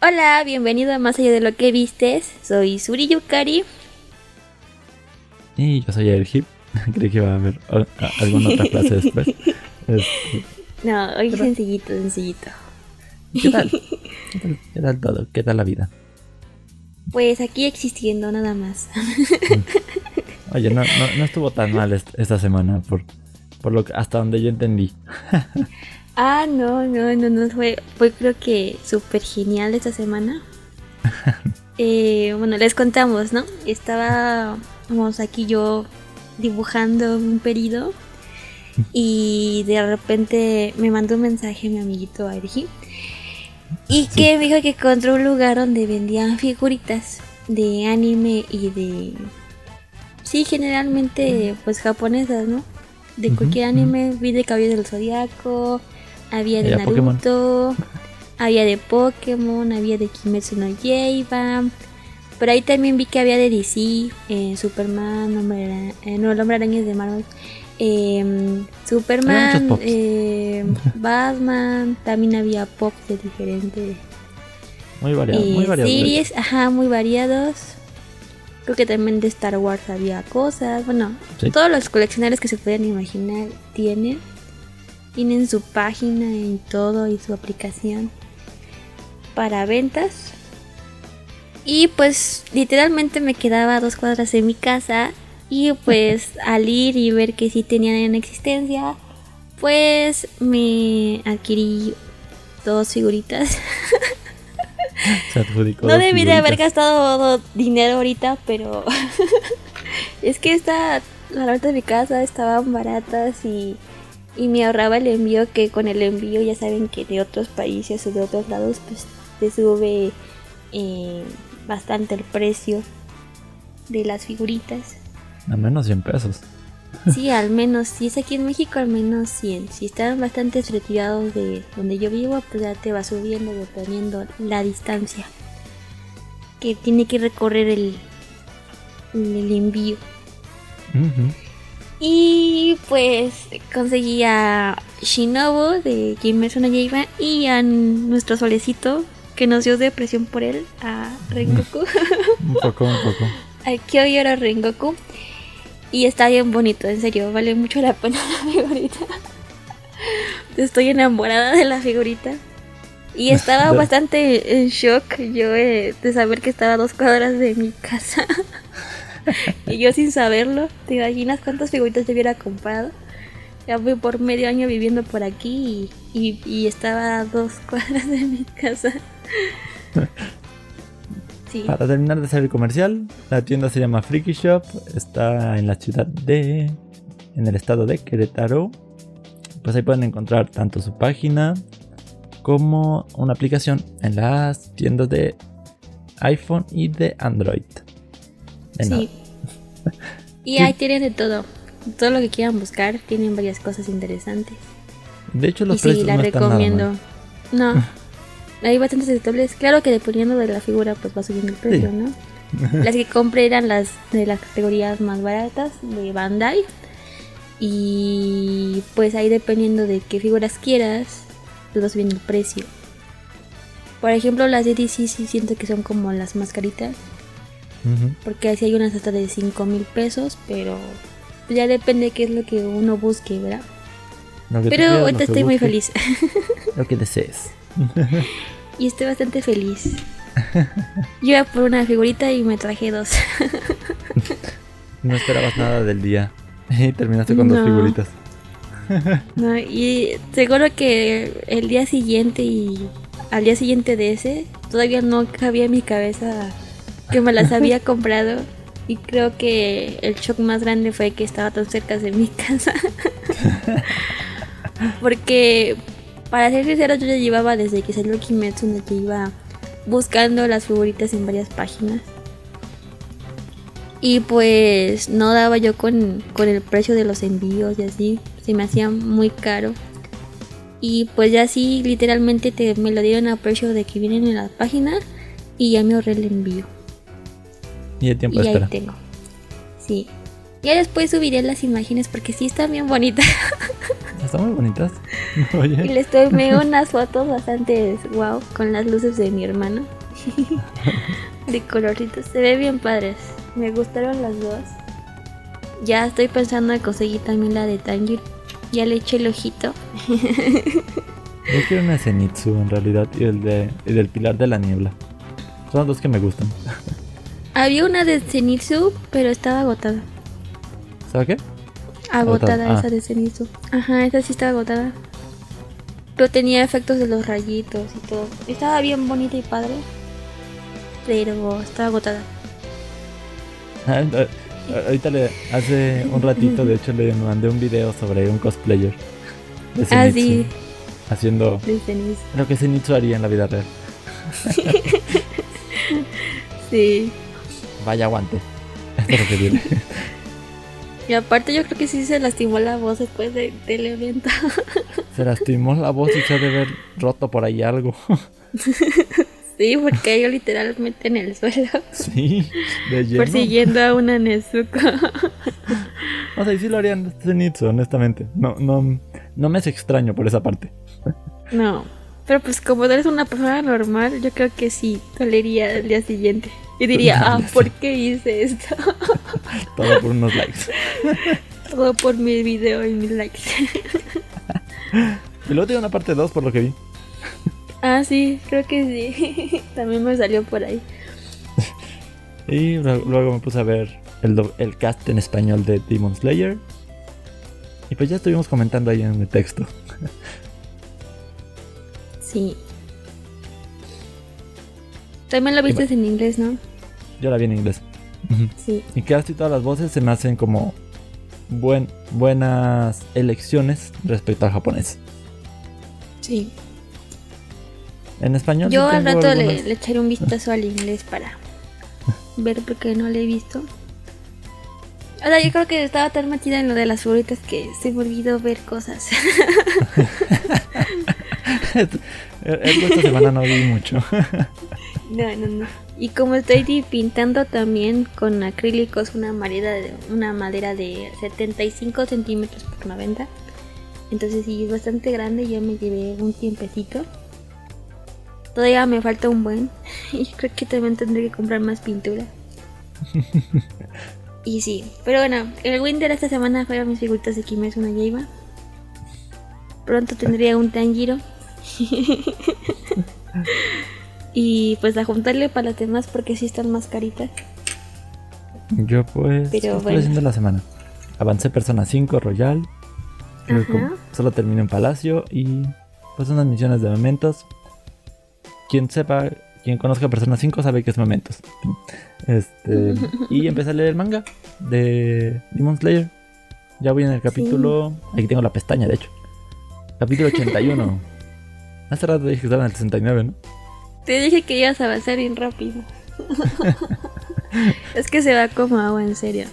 Hola, bienvenido a Más allá de lo que vistes. Soy Suri Yukari. Y yo soy el Hip. Creí que iba a haber alguna otra clase después. Este, No, hoy sencillito, sencillito. ¿Qué tal? ¿Qué tal? ¿Qué tal todo? ¿Qué tal la vida? Pues aquí existiendo nada más. Oye, no, no, no estuvo tan mal est- esta semana por, por lo que, hasta donde yo entendí. Ah, no, no, no, no fue, fue creo que súper genial esta semana. Eh, bueno, les contamos, ¿no? Estábamos aquí yo dibujando un periodo y de repente me mandó un mensaje mi amiguito Ergi y Sí. que me dijo que encontró un lugar donde vendían figuritas de anime y de... Sí, generalmente pues japonesas, ¿no? De cualquier anime, vi de Cabello del Zodiaco, había de Había Pokémon. Naruto, había de Pokémon, había de Kimetsu no Yaiba. Pero ahí también vi que había de DC, eh, Superman, Hombre eh, no, el Hombre Araña es de Marvel. eh, Superman, muchos pops. eh, Batman, también había pop de diferentes Muy variado, muy eh, variado. series, ajá, muy variados. Creo que también de Star Wars había cosas. Bueno, Sí. todos los coleccionables que se puedan imaginar tienen. Tienen su página y todo y su aplicación para ventas. Y pues literalmente me quedaba a dos cuadras de mi casa. Y pues al ir y ver que sí tenían en existencia, pues me adquirí dos figuritas. Se adjudicó No debí de haber gastado dinero ahorita, pero es que esta, la de mi casa estaban baratas y, y me ahorraba el envío que con el envío ya saben que de otros países o de otros lados pues te sube eh, bastante el precio de las figuritas. A menos 100 pesos. Sí, al menos, si es aquí en México, al menos 100. Si están bastante retirados de donde yo vivo, pues ya te va subiendo dependiendo la distancia que tiene que recorrer el, el envío. Ujú. Y pues conseguí a Shinobu de Kimetsu no Yaiba y a nuestro solecito que nos dio depresión por él, a Rengoku. Un poco, un poco. a Kyoyoro Rengoku. Y está bien bonito, en serio, vale mucho la pena la figurita. Estoy enamorada de la figurita. Y estaba bastante en shock yo eh, de saber que estaba a dos cuadras de mi casa. y yo sin saberlo, ¿te imaginas cuántas figuritas yo hubiera comprado? Ya fui por medio año viviendo por aquí y, y- y estaba a dos cuadras de mi casa. Sí. Para terminar de hacer el comercial, la tienda se llama Freaky Shop, está en la ciudad de... en el estado de Querétaro. Pues ahí pueden encontrar tanto su página como una aplicación en las tiendas de iPhone y de Android. Sí. Y Sí. ahí tienen de todo. Todo lo que quieran buscar, tienen varias cosas interesantes. De hecho, los y sí, precios la no están nada recomiendo. mal. No. Hay bastantes aceptables. Claro que dependiendo de la figura, pues va subiendo el precio, Sí. ¿no? Las que compré eran las de las categorías más baratas de Bandai. Y pues ahí dependiendo de qué figuras quieras, pues va subiendo el precio. Por ejemplo, las de DC sí siento que son como las más caritas. Porque así hay unas hasta de 5 mil pesos, pero ya depende qué es lo que uno busque, ¿verdad? Pero ahorita estoy muy feliz Lo que desees. y estoy bastante feliz. Yo iba por una figurita y me traje dos. No esperabas nada del día. Y terminaste con dos figuritas. No, y seguro que el día siguiente y al día siguiente de ese todavía no cabía en mi cabeza que me las había comprado. Y creo que el shock más grande fue que estaba tan cerca de mi casa. Porque, para ser sincero, yo ya llevaba desde que salió Kimetsu, no que iba buscando las figuritas en varias páginas. Y pues no daba yo con, con el precio de los envíos y así. Se me hacía muy caro. Y pues ya así literalmente te, me lo dieron a precio de que vienen en la página y ya me ahorré el envío. Y el tiempo y de ahí espera. tengo. Sí. Ya después subiré las imágenes porque sí están bien bonitas. están muy bonitas. Y Oye, les tomé unas fotos bastante wow con las luces de mi hermano. de colorcitos. Se ve bien padres. Me gustaron las dos. Ya estoy pensando en conseguir también la de Tanjiro. Ya le eché el ojito. yo quiero una Zenitsu en realidad y el, de, y del Pilar de la Niebla. Son los dos que me gustan. Había una de Zenitsu, pero estaba agotada. ¿Sabes qué? Agotada Agotada, ah. esa de Zenitsu. Ajá, esa sí estaba agotada. Pero tenía efectos de los rayitos y todo. Estaba bien bonita y padre. Pero estaba agotada. Ah, ah, Ahorita le, hace un ratito, de hecho, le mandé un video sobre un cosplayer de Ah, sí, haciendo lo que Zenitsu haría en la vida real. Sí. Vaya aguante. Esto es lo que viene. Y aparte yo creo que sí se lastimó la voz después de- del evento. Se lastimó la voz y se ha de haber roto por ahí algo. Sí, porque cayó literalmente en el suelo. sí, de lleno. Persiguiendo a una Nezuko. O sea, y sí lo harían Zenitsu, honestamente. No, no, no me es extraño por esa parte. No. Pero pues como eres una persona normal, yo creo que sí dolería el día siguiente. Y diría, ah, ¿por qué hice esto? Todo por unos likes. Todo por mi video y mis likes. Y luego tiene una parte 2 por lo que vi. Ah, sí, creo que sí. También me salió por ahí. Y lu- luego me puse a ver el, el cast en español de Demon Slayer. Y pues ya estuvimos comentando ahí en el texto. Sí. También lo viste en inglés, ¿no? Yo la vi en inglés. Sí. Y casi todas las voces se me hacen como buen, buenas elecciones respecto al japonés. Sí. En español Yo al rato le, algunas- le echaré un vistazo al inglés para ver porque no lo he visto. Ahora yo creo que estaba tan metida en lo de las figuritas que se me olvidó ver cosas. Esta semana no vi mucho. no, no, no. Y como estoy pintando también con acrílicos una madera de, una madera de 75 centímetros por 90. Entonces sí, es bastante grande y ya me llevé un tiempecito. Todavía me falta un buen. Y creo que también tendré que comprar más pintura. y sí, pero bueno, el Winter esta semana fueron mis figuritas de Kimetsu no Yaiba. Pronto tendría un Tanjiro. y pues a juntarle para las demás porque sí están más caritas. Yo pues Pero ¿qué estoy bueno. haciendo la semana. Avancé Persona 5 Royal. Solo terminé en Palacio y pues unas misiones de momentos. Quien sepa, quien conozca Persona 5 sabe que es momentos. Este, y empecé a leer el manga de Demon Slayer. Ya voy en el capítulo. Aquí tengo la pestaña, de hecho. Capítulo 81. Hace rato dije que estaba en el 69, ¿no? Te dije que ibas a avanzar bien rápido. es que se va como agua, en serio.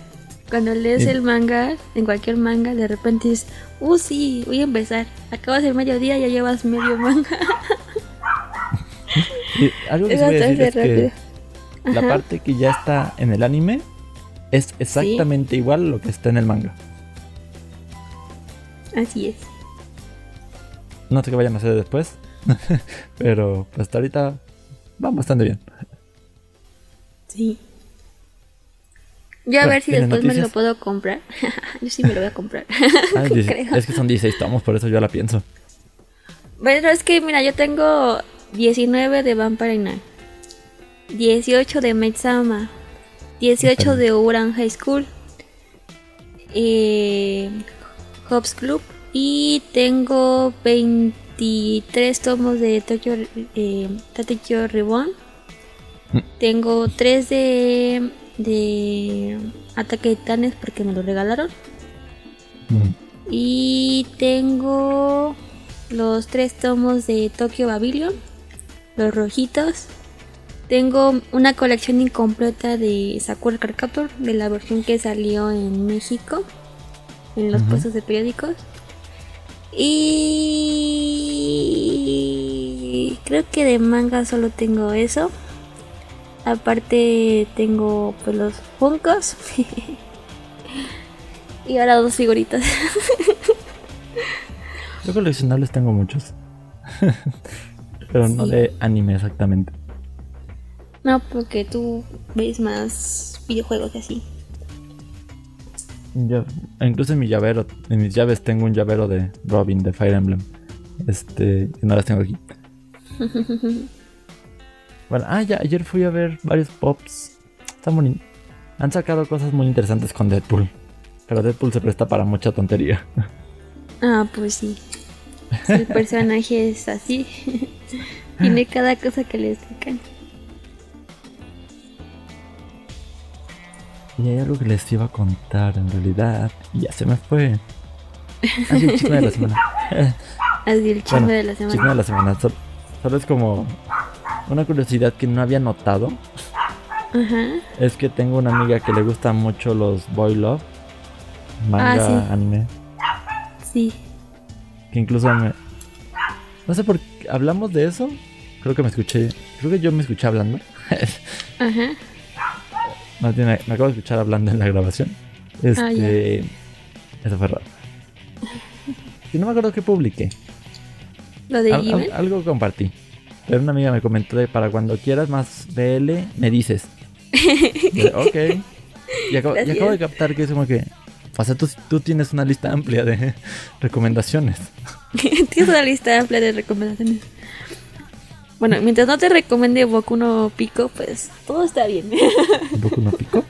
Cuando lees Sí. el manga, en cualquier manga, de repente dices, uh, sí, voy a empezar. Acabas el mediodía y ya llevas medio manga. Y algo que voy a decir es que la parte que ya está en el anime es exactamente igual a lo que está en el manga. Así es. No sé qué vayan a hacer después, pero pues, hasta ahorita van bastante bien. Sí. Yo a Bueno, ver si ¿tienes después me lo noticias? puedo comprar. Yo sí me lo voy a comprar. Ay, Creo. es que son 16 tomos, por eso yo la pienso. Bueno, es que mira, yo tengo 19 de Vampire Knight, 18 de Maid-sama, 18 Está de Uran High School, eh, Hobbs Club y tengo 23 tomos de Tokyo, eh, Reborn. Mm. Tengo 3 de, de Ataque de Titanes porque me lo regalaron. Mm. Y tengo los tres tomos de Tokyo Babylon, los rojitos. Tengo una colección incompleta de Sakura Card Captor, de la versión que salió en México, en los puestos de periódicos. Y creo que de manga solo tengo eso. Aparte tengo pues los Funkos. y ahora dos figuritas. Yo coleccionables tengo muchos. Pero no Sí. de anime exactamente. No, porque tú ves más videojuegos y así. Incluso en mi llavero, en mis llaves tengo un llavero de Robin de Fire Emblem. Este, no las tengo aquí. Bueno, ah, ya, ayer fui a ver varios pops. Están boni- Han sacado cosas muy interesantes con Deadpool. Pero Deadpool se presta para mucha tontería. Ah, pues sí. El personaje es así. Tiene cada cosa que le sacan. Y hay algo que les iba a contar en realidad. Y ya se me fue. Ah, sí, el chisme de la semana. Así el chisme Bueno, de la Chisme semana. de la semana. Sol- Solo es como una curiosidad que no había notado. Ajá. Es que tengo una amiga que le gusta mucho los boy love. Manga, Ah, sí. anime. Sí. Que incluso me... No sé por qué... ¿Hablamos de eso? Creo que me escuché... Creo que yo me escuché hablando. Ajá. Más bien, me acabo de escuchar hablando en la grabación. Este... Ah. Eso fue raro. Y no me acuerdo qué publiqué. Lo de Al- algo compartí. Pero una amiga me comentó de para cuando quieras más BL, me dices. Yo, ok. Y acabo, y Gracias. acabo de captar que es como que... O sea, tú, tú tienes una lista amplia de recomendaciones. Tienes una lista amplia de recomendaciones. Bueno, mientras no te recomiende Boku no Pico, pues todo está bien. ¿Un poco no pico?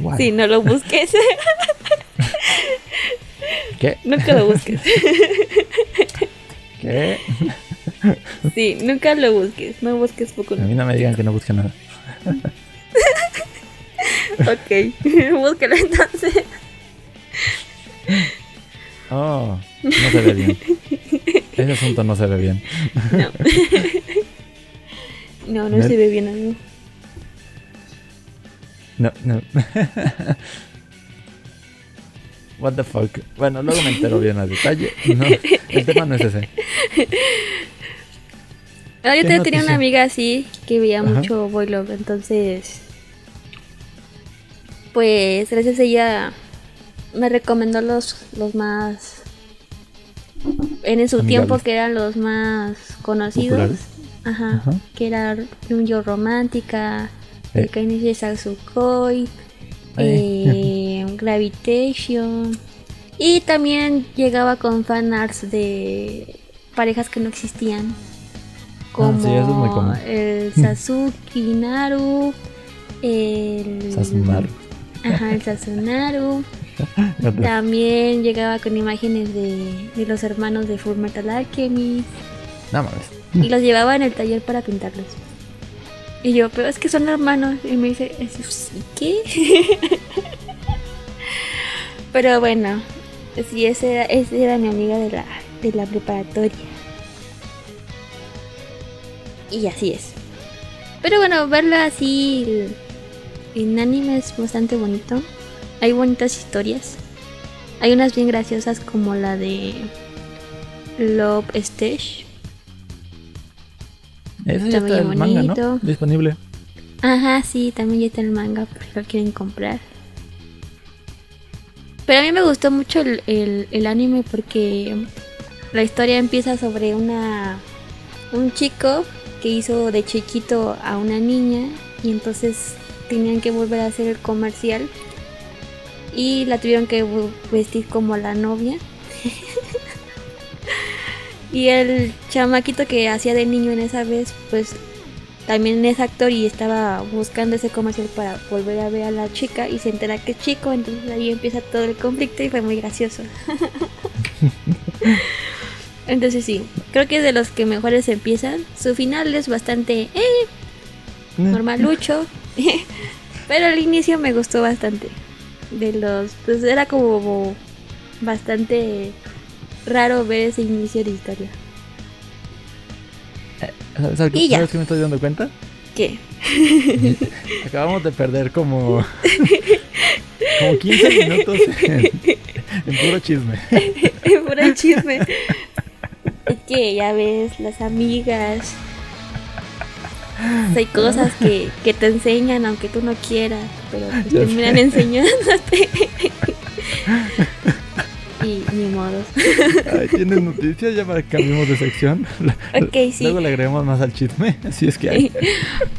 Guay. Sí, no lo busques. ¿Qué? nunca lo busques. ¿Qué? Sí, nunca lo busques. No busques Boku A no mí no me digan que no busque nada. Ok, búscalo entonces. Oh, no se ve bien. Ese asunto no se ve bien. No. No, no se ve bien amigo. No, no. What the fuck. Bueno, luego me entero bien a detalle. No, el tema no es ese. Ah, yo ¿Qué te- tenía noticia? una amiga así que veía Ajá. mucho Boy Love, entonces. Pues gracias a ella me recomendó los, los más. En su Amigables. tiempo que eran los más conocidos. Populares. Ajá, Ajá. Que era Yo Romántica, Eh. El Kainichi Satsukoi, eh, Gravitation. Y también llegaba con fanarts de parejas que no existían. Como Ah, sí, eso es muy común. el Sasuke Naru, el Sasunaru. Ajá, el Sasunaru. También llegaba con imágenes de, de los hermanos de Full Metal Alchemist No mames. y los llevaba en el taller para pintarlos. Y yo, pero es que son hermanos. Y me dice, ¿sí qué? pero bueno, sí, esa era, esa era mi amiga de la, de la preparatoria. Y así es. Pero bueno, verla así en anime es bastante bonito. Hay bonitas historias. Hay unas bien graciosas como la de Love Stage. Ese ya Está el manga, ¿no? bonito. Disponible. Ajá, sí, también ya está el manga por si lo quieren comprar. Pero a mí me gustó mucho el, el- el anime porque la historia empieza sobre una un chico que hizo de chiquito a una niña y entonces tenían que volver a hacer el comercial y la tuvieron que vestir como la novia. y el chamaquito que hacía de niño en esa vez, pues también es actor y estaba buscando ese comercial para volver a ver a la chica y se entera que es chico, entonces ahí empieza todo el conflicto y fue muy gracioso. entonces sí, creo que es de los que mejores empiezan. Su final es bastante eh, normalucho, pero al inicio me gustó bastante. De los, pues era como bastante raro ver ese inicio de historia. ¿Sabes, algo- Y. ¿sabes qué me estoy dando cuenta? ¿Qué? Acabamos de perder como, como 15 minutos en, en puro chisme. Puro chisme. Es que ya ves, las amigas. Hay cosas que, que te enseñan aunque tú no quieras, pero Ya terminan sé. enseñándote. y ni modo. Ay, ¿Tienes noticias ya para que cambiemos de sección? Ok, sí. Luego le agregamos más al chisme, así es que hay.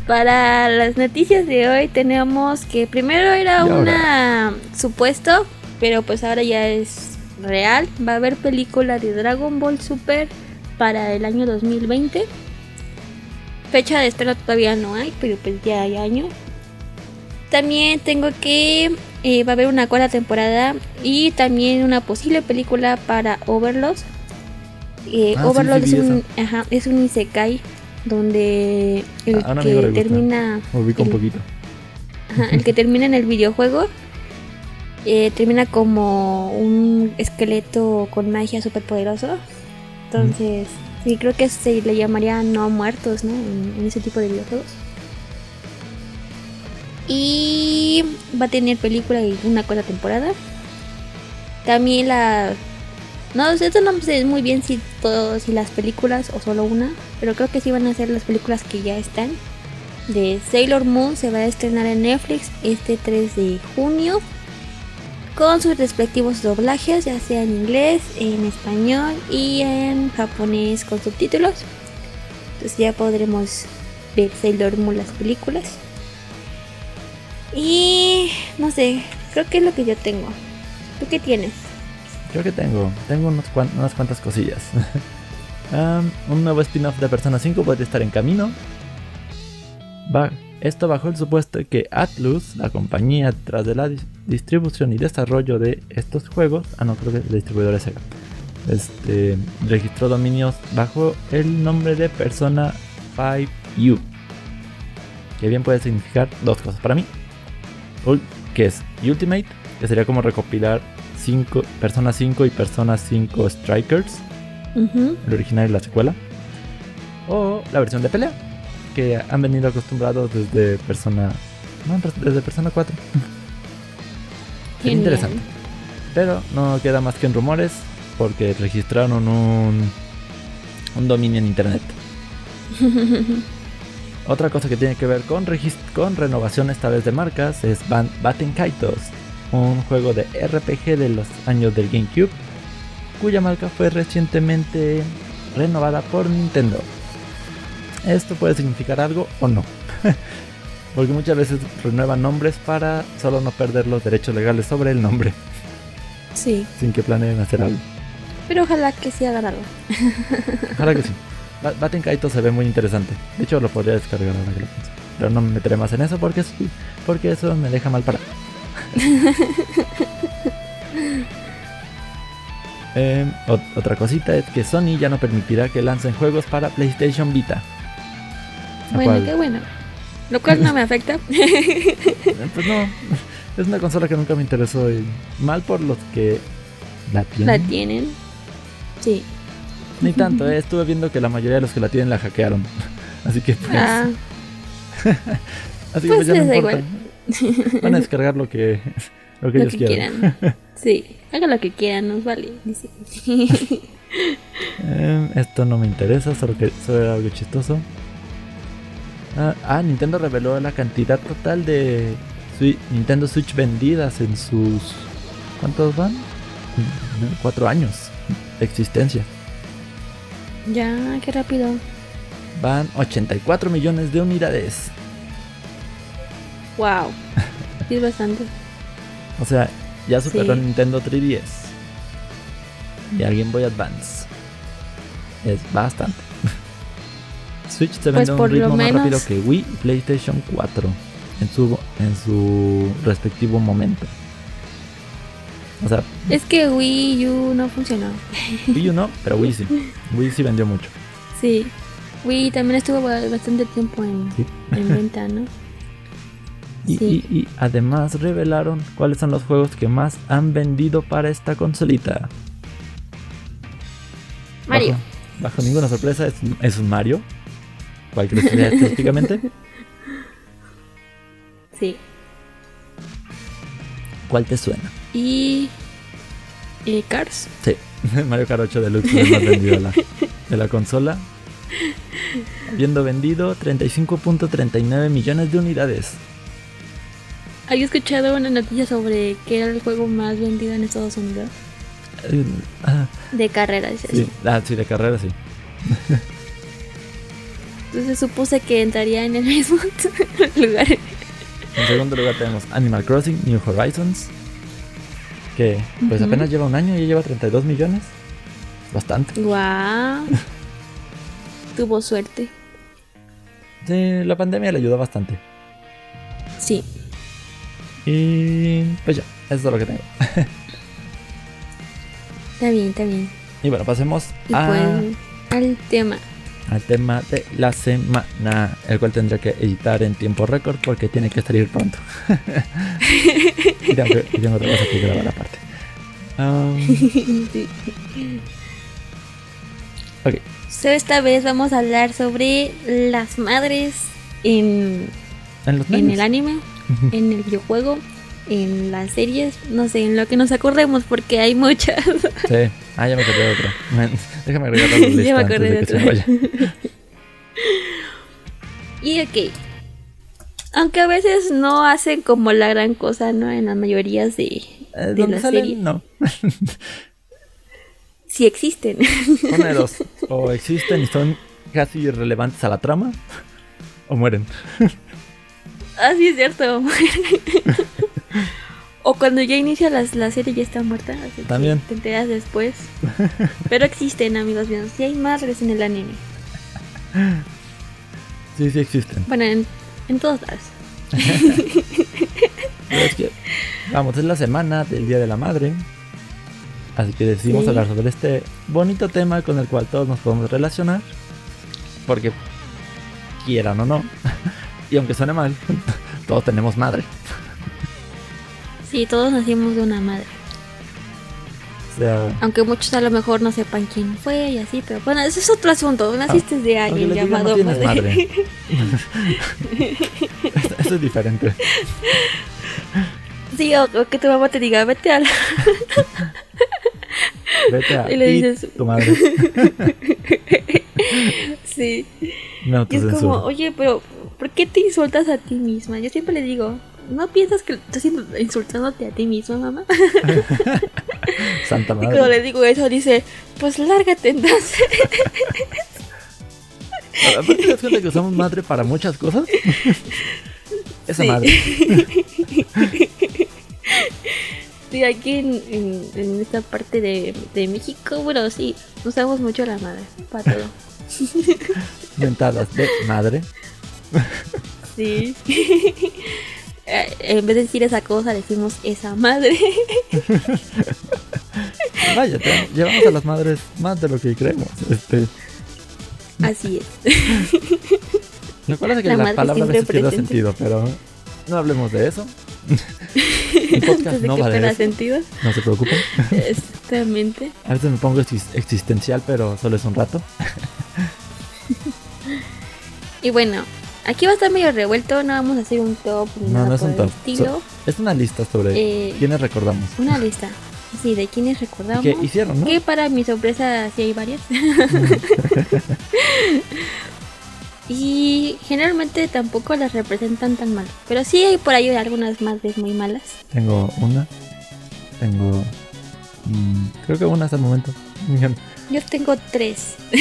Para las noticias de hoy tenemos que primero era una supuesto, pero pues ahora ya es real. Va a haber película de Dragon Ball Super para el año 2020. Fecha de estreno todavía no hay, pero pues ya hay año. También tengo que eh, va a haber una cuarta temporada y también una posible película para Overlord. Eh, Ah, Overlord sí es, un, ajá, es un isekai donde el A un amigo le que termina ubico un el- poquito. Ajá, el que termina en el videojuego eh, termina como un esqueleto con magia súper poderoso. Entonces, sí, creo que se le llamaría no muertos, ¿no? En, ese tipo de videojuegos. Y va a tener película y una cuarta temporada. También la... No, esto no sé muy bien si, todo, si las películas o solo una, pero creo que sí van a ser las películas que ya están de Sailor Moon se va a estrenar en Netflix este 3 de junio con sus respectivos doblajes, ya sea en inglés, en español y en japonés con subtítulos. Entonces ya podremos ver Sailor Moon las películas. Y no sé, creo que es lo que yo tengo. ¿Tú qué tienes? Yo que tengo, tengo unas cuantas cosillas. Am, un nuevo spin-off de Persona 5 podría estar en camino. Va- esto bajo el supuesto de que Atlus, la compañía tras de la dis- distribución y desarrollo de estos juegos, ah no, creo que el distribuidor es Sega, este, registró dominios bajo el nombre de Persona 5U, que bien puede significar dos cosas para mí, que es Ultimate, que sería como recopilar cinco, Persona 5 y Persona 5 Strikers, el original y la secuela. O la versión de pelea, que han venido acostumbrados desde Persona. No, desde Persona 4. Sería Genial. interesante. Pero no queda más que en rumores, porque registraron un, un dominio en internet. Otra cosa que tiene que ver con, con renovación esta vez de marcas es Ban- Baten Kaitos, un juego de RPG de los años del GameCube, cuya marca fue recientemente renovada por Nintendo. Esto puede significar algo o no, porque muchas veces renuevan nombres para solo no perder los derechos legales sobre el nombre, Sí, sin que planeen hacer algo. pero ojalá que sí hagan algo. Ojalá que sí. Ba- Baten Kaitos se ve muy interesante. De hecho, lo podría descargar ahora que lo pienso. Pero no me meteré más en eso porque, sí, porque eso me deja mal parado. Eh, ot- otra cosita es que Sony ya no permitirá que lancen juegos para PlayStation Vita. Bueno, cual, qué bueno. Lo cual no me afecta. eh, pues no, es una consola que nunca me interesó. y mal por los que la La tienen. tienen. Sí. Ni tanto, eh, estuve viendo que la mayoría de los que la tienen la hackearon. Así que pues, Ah, así que pues pues ya no importa. Van a descargar lo que, lo que lo ellos que quieran. quieran. Sí, hagan lo que quieran, nos vale. Dice. Eh, esto no me interesa, solo que solo era algo chistoso. Ah, ah, Nintendo reveló la cantidad total de Nintendo Switch vendidas en sus... ¿Cuántos van? Mm, Cuatro años de existencia. ya, qué rápido. Van 84 millones de unidades. Wow. Es bastante. O sea, ya superó Sí. Nintendo 3DS. Y al Game Boy Advance. Es bastante. Switch se Pues vende a por un ritmo más rápido que Wii y PlayStation 4 en su, en su respectivo momento. O sea, Es que Wii U no funcionó. Wii U no, pero Wii sí. Wii sí vendió mucho. Sí. Wii también estuvo ba- bastante tiempo en, Sí. en venta, ¿no? Y, Sí. y- y además revelaron cuáles son los juegos que más han vendido para esta consolita. Mario. Bajo, bajo ninguna sorpresa, es, es un Mario. ¿Cuál crees que sea específicamente? Sí. ¿Cuál te suena? Y. eh, Cars. Sí, Mario Kart 8 Deluxe es más vendido de la, de la consola. Habiendo vendido 35.39 millones de unidades. Había escuchado una noticia sobre que era el juego más vendido en Estados Unidos. Eh, ah, De carrera, dice sí. así. Ah, sí, de carrera sí. Entonces supuse que entraría en el mismo lugar. En segundo lugar tenemos Animal Crossing New Horizons. Que pues apenas lleva un año y ya lleva 32 millones. Bastante. Guau. Tuvo suerte. Sí, la pandemia le ayudó bastante. Sí. Y pues ya, eso es lo que tengo. Está bien, está bien. Y bueno, pasemos Y a- pues al tema. Al tema de la semana, el cual tendré que editar en tiempo récord porque tiene que salir pronto. y, tengo que- y tengo otra cosa que grabar aparte. Um, So, esta vez vamos a hablar sobre las madres en, en en el anime, en el videojuego, en las series, no sé, en lo que nos acordemos porque hay muchas. Sí. Ah, ya me acordé de otra. Déjame agregar a la lista Ya me antes acordé de de que se vaya. Y ok. Aunque a veces no hacen como la gran cosa, ¿no? En la mayoría de, Eh, de ¿Dónde las salen? series. No. Sí existen. Una de dos. O existen y son casi irrelevantes a la trama. O mueren. ah, sí, es cierto. O cuando ya inicia las- la serie ya está muerta. así También. Te enteras después. Pero existen, amigos míos. Sí hay madres en el anime. Sí, sí existen. Bueno, en, en todos lados. Pero es que, vamos, es la semana del Día de la Madre. Así que decidimos Sí. hablar sobre este bonito tema con el cual todos nos podemos relacionar. Porque, quieran o no, y aunque suene mal, todos tenemos madre. Sí, todos nacimos de una madre. O sea, Aunque muchos a lo mejor no sepan quién fue y así, pero bueno, ese es otro asunto. Naciste de aunque alguien llamado no madre. madre. Eso es diferente. Sí, o, o que tu mamá te diga, vete a la... Vete a Y le dices- tu madre. Sí. Me Y es como, oye, pero ¿por qué te insultas a ti misma? Yo siempre le digo, ¿no piensas que estás in- insultándote a ti misma, mamá? Santa Y cuando madre. le digo eso, dice, pues lárgate entonces. Aparte te das cuenta que usamos madre para muchas cosas. Esa Sí. madre. Sí, aquí en, en- en esta parte de, de México, bueno, sí, usamos mucho la madre para todo. Mentadas de madre. Sí. Eh, en vez de decir esa cosa, decimos esa madre. Vaya, llevamos a las madres más de lo que creemos. Este, Así es. hace que La la, madre palabra a veces pierda presente. sentido, pero no hablemos de eso. Mi podcast no ¿qué va de eso. sentido? No se preocupen. Exactamente. A veces me pongo exis- existencial, pero solo es un rato. Y bueno, aquí va a estar medio revuelto, no vamos a hacer un top ni No, nada no es por un top. So- es una lista sobre Eh, quiénes recordamos. Una lista. Sí, de quienes recordamos. Que hicieron, ¿no? Que para mi sorpresa sí hay varias. y generalmente tampoco las representan tan mal. Pero sí hay por ahí algunas madres muy malas. Tengo una. Tengo. mm, creo que una hasta el momento. Yo tengo tres.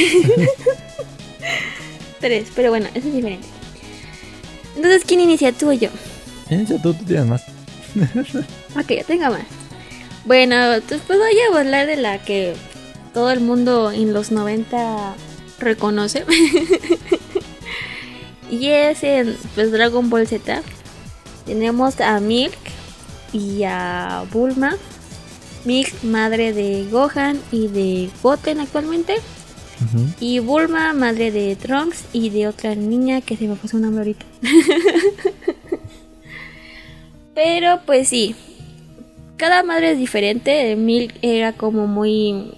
tres, pero bueno, eso es diferente. Entonces, ¿quién inicia tú o yo? Inicia tú, tú tienes más. Ok, ya tengo más. Bueno, pues, pues voy a hablar de la que todo el mundo en los 90 reconoce. y es en pues, Dragon Ball Z. Tenemos a Milk y a Bulma. Milk, madre de Gohan y de Goten actualmente. Y Bulma, madre de Trunks y de otra niña que se me fue su nombre ahorita. Pero pues sí, cada madre es diferente. Milk era como muy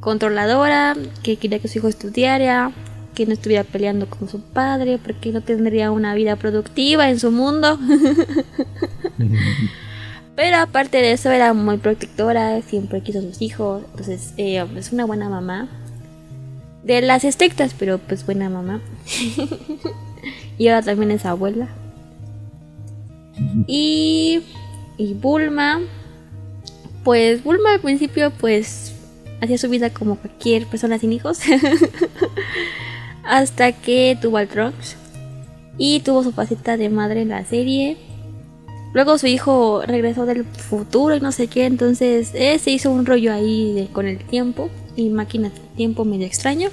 controladora, que quería que su hijo estudiara, que no estuviera peleando con su padre, porque no tendría una vida productiva en su mundo. Pero aparte de eso era muy protectora, siempre quiso a sus hijos, entonces eh, es una buena mamá. De las estrictas, pero pues buena mamá. y ahora también es abuela. Y, y Bulma, pues Bulma al principio pues hacía su vida como cualquier persona sin hijos. Hasta que tuvo al Trunks. Y tuvo su faceta de madre en la serie. Luego su hijo regresó del futuro y no sé qué. Entonces eh, se hizo un rollo ahí con el tiempo. Y máquina de tiempo medio extraño.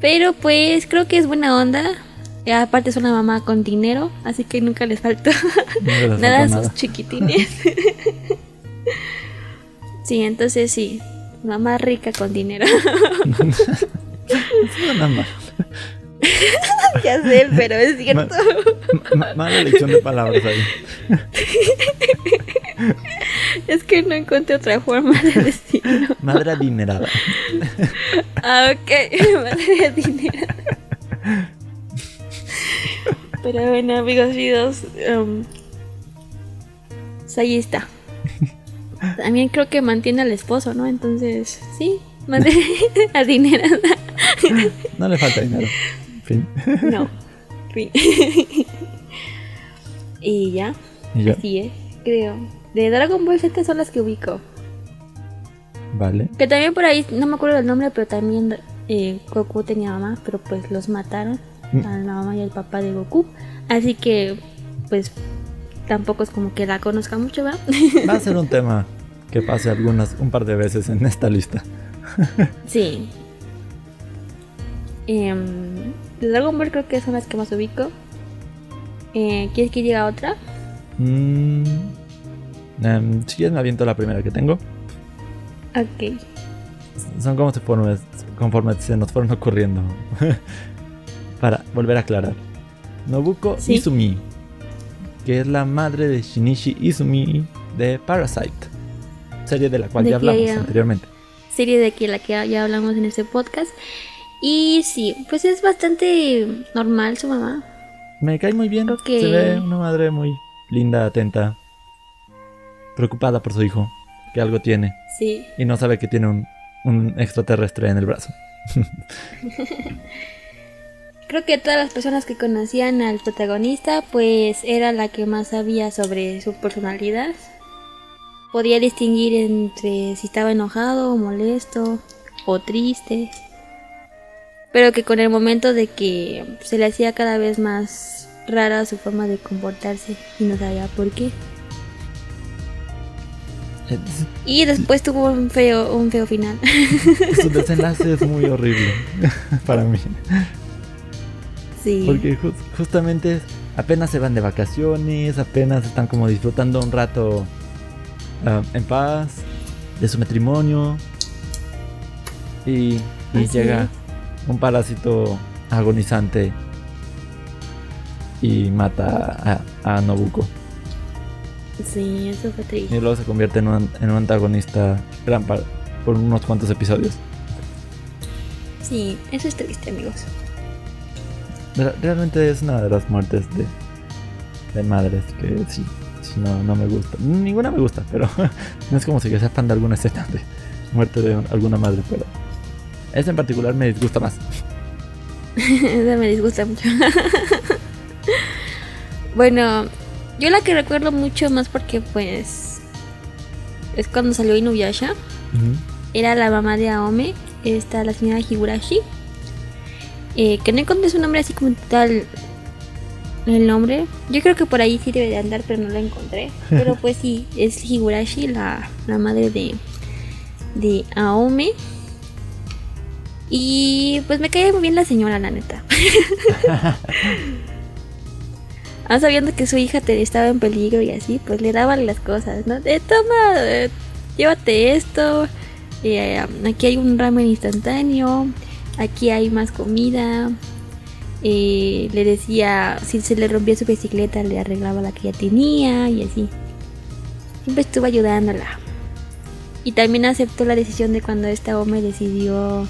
Pero pues creo que es buena onda. Y aparte es una mamá con dinero. Así que nunca les faltó No les nada a sus chiquitines. sí, entonces sí. Mamá rica con dinero. Ya sé, pero es cierto. Ma- mala elección de palabras ahí. Es que no encontré otra forma de decirlo. Madre adinerada. Ah, ok. Madre dinero. Pero bueno, amigos míos. um, pues ahí está. También creo que mantiene al esposo, ¿no? Entonces, sí, madre adinerada. No le falta dinero. Fin. No. Fin. y ya, Y ya. así es, creo. De Dragon Ball Z son las que ubico. Vale. Que también por ahí, no me acuerdo del nombre, pero también eh, Goku tenía mamá, pero pues los mataron. Mm. A la mamá y el papá de Goku. Así que, pues, tampoco es como que la conozca mucho, ¿verdad? Va a ser un tema que pase algunas, un par de veces en esta lista. sí. Em, de Dragon Ball creo que son las que más ubico. Eh, ¿Quieres que diga otra? Mm, em, si quieres me aviento la primera que tengo. Ok. Son como se fueron, conforme se nos fueron ocurriendo. Para volver a aclarar. Nobuko Sí. Izumi, que es la madre de Shinichi Izumi de Parasite, serie de la cual De ya hablamos ya- anteriormente. serie de que la que ya hablamos en este podcast. Y sí, pues es bastante normal su mamá. Me cae muy bien. Que- Se ve una madre muy linda, atenta, preocupada por su hijo, que algo tiene Sí. y no sabe que tiene un, un extraterrestre en el brazo. Creo que todas las personas que conocían al protagonista, pues era la que más sabía sobre su personalidad. Podía distinguir entre si estaba enojado, molesto o triste. Pero que con el momento de que se le hacía cada vez más rara su forma de comportarse y no sabía por qué. Y después tuvo un feo, un feo final. Su desenlace es muy horrible para mí. sí. Porque ju- justamente apenas se van de vacaciones, apenas están como disfrutando un rato ah, en paz de su matrimonio. Y, llega un parásito agonizante y mata a, a Nobuko. Sí, eso fue Y triste. luego se convierte en un, en un antagonista gran par- por unos cuantos episodios. Sí, eso es triste, amigos. Re- Realmente es una de las muertes de, de madres que sí, sí, no, no me gusta. Ninguna me gusta, pero no es como si yo sea fan de alguna escena de muerte de un- alguna madre, pero esta en particular me disgusta más. Eso me disgusta mucho. bueno, yo la que recuerdo mucho más porque pues es cuando salió Inuyasha. Era la mamá de Aome, esta la señora Higurashi. Eh, que no encontré su nombre así como tal el nombre. Yo creo que por ahí sí debe de andar, pero no lo encontré. Pero pues sí, es Higurashi, la, la madre de, de Aome. Y pues me caía muy bien la señora, la neta. Aún sabiendo que su hija te estaba en peligro y así, pues le daban las cosas, ¿no? De toma, eh, llévate esto. eh, aquí hay un ramen instantáneo. Aquí hay más comida. eh, le decía, si se le rompía su bicicleta, le arreglaba la que ya tenía y así. Siempre estuvo ayudándola. Y también aceptó la decisión de cuando esta Ome decidió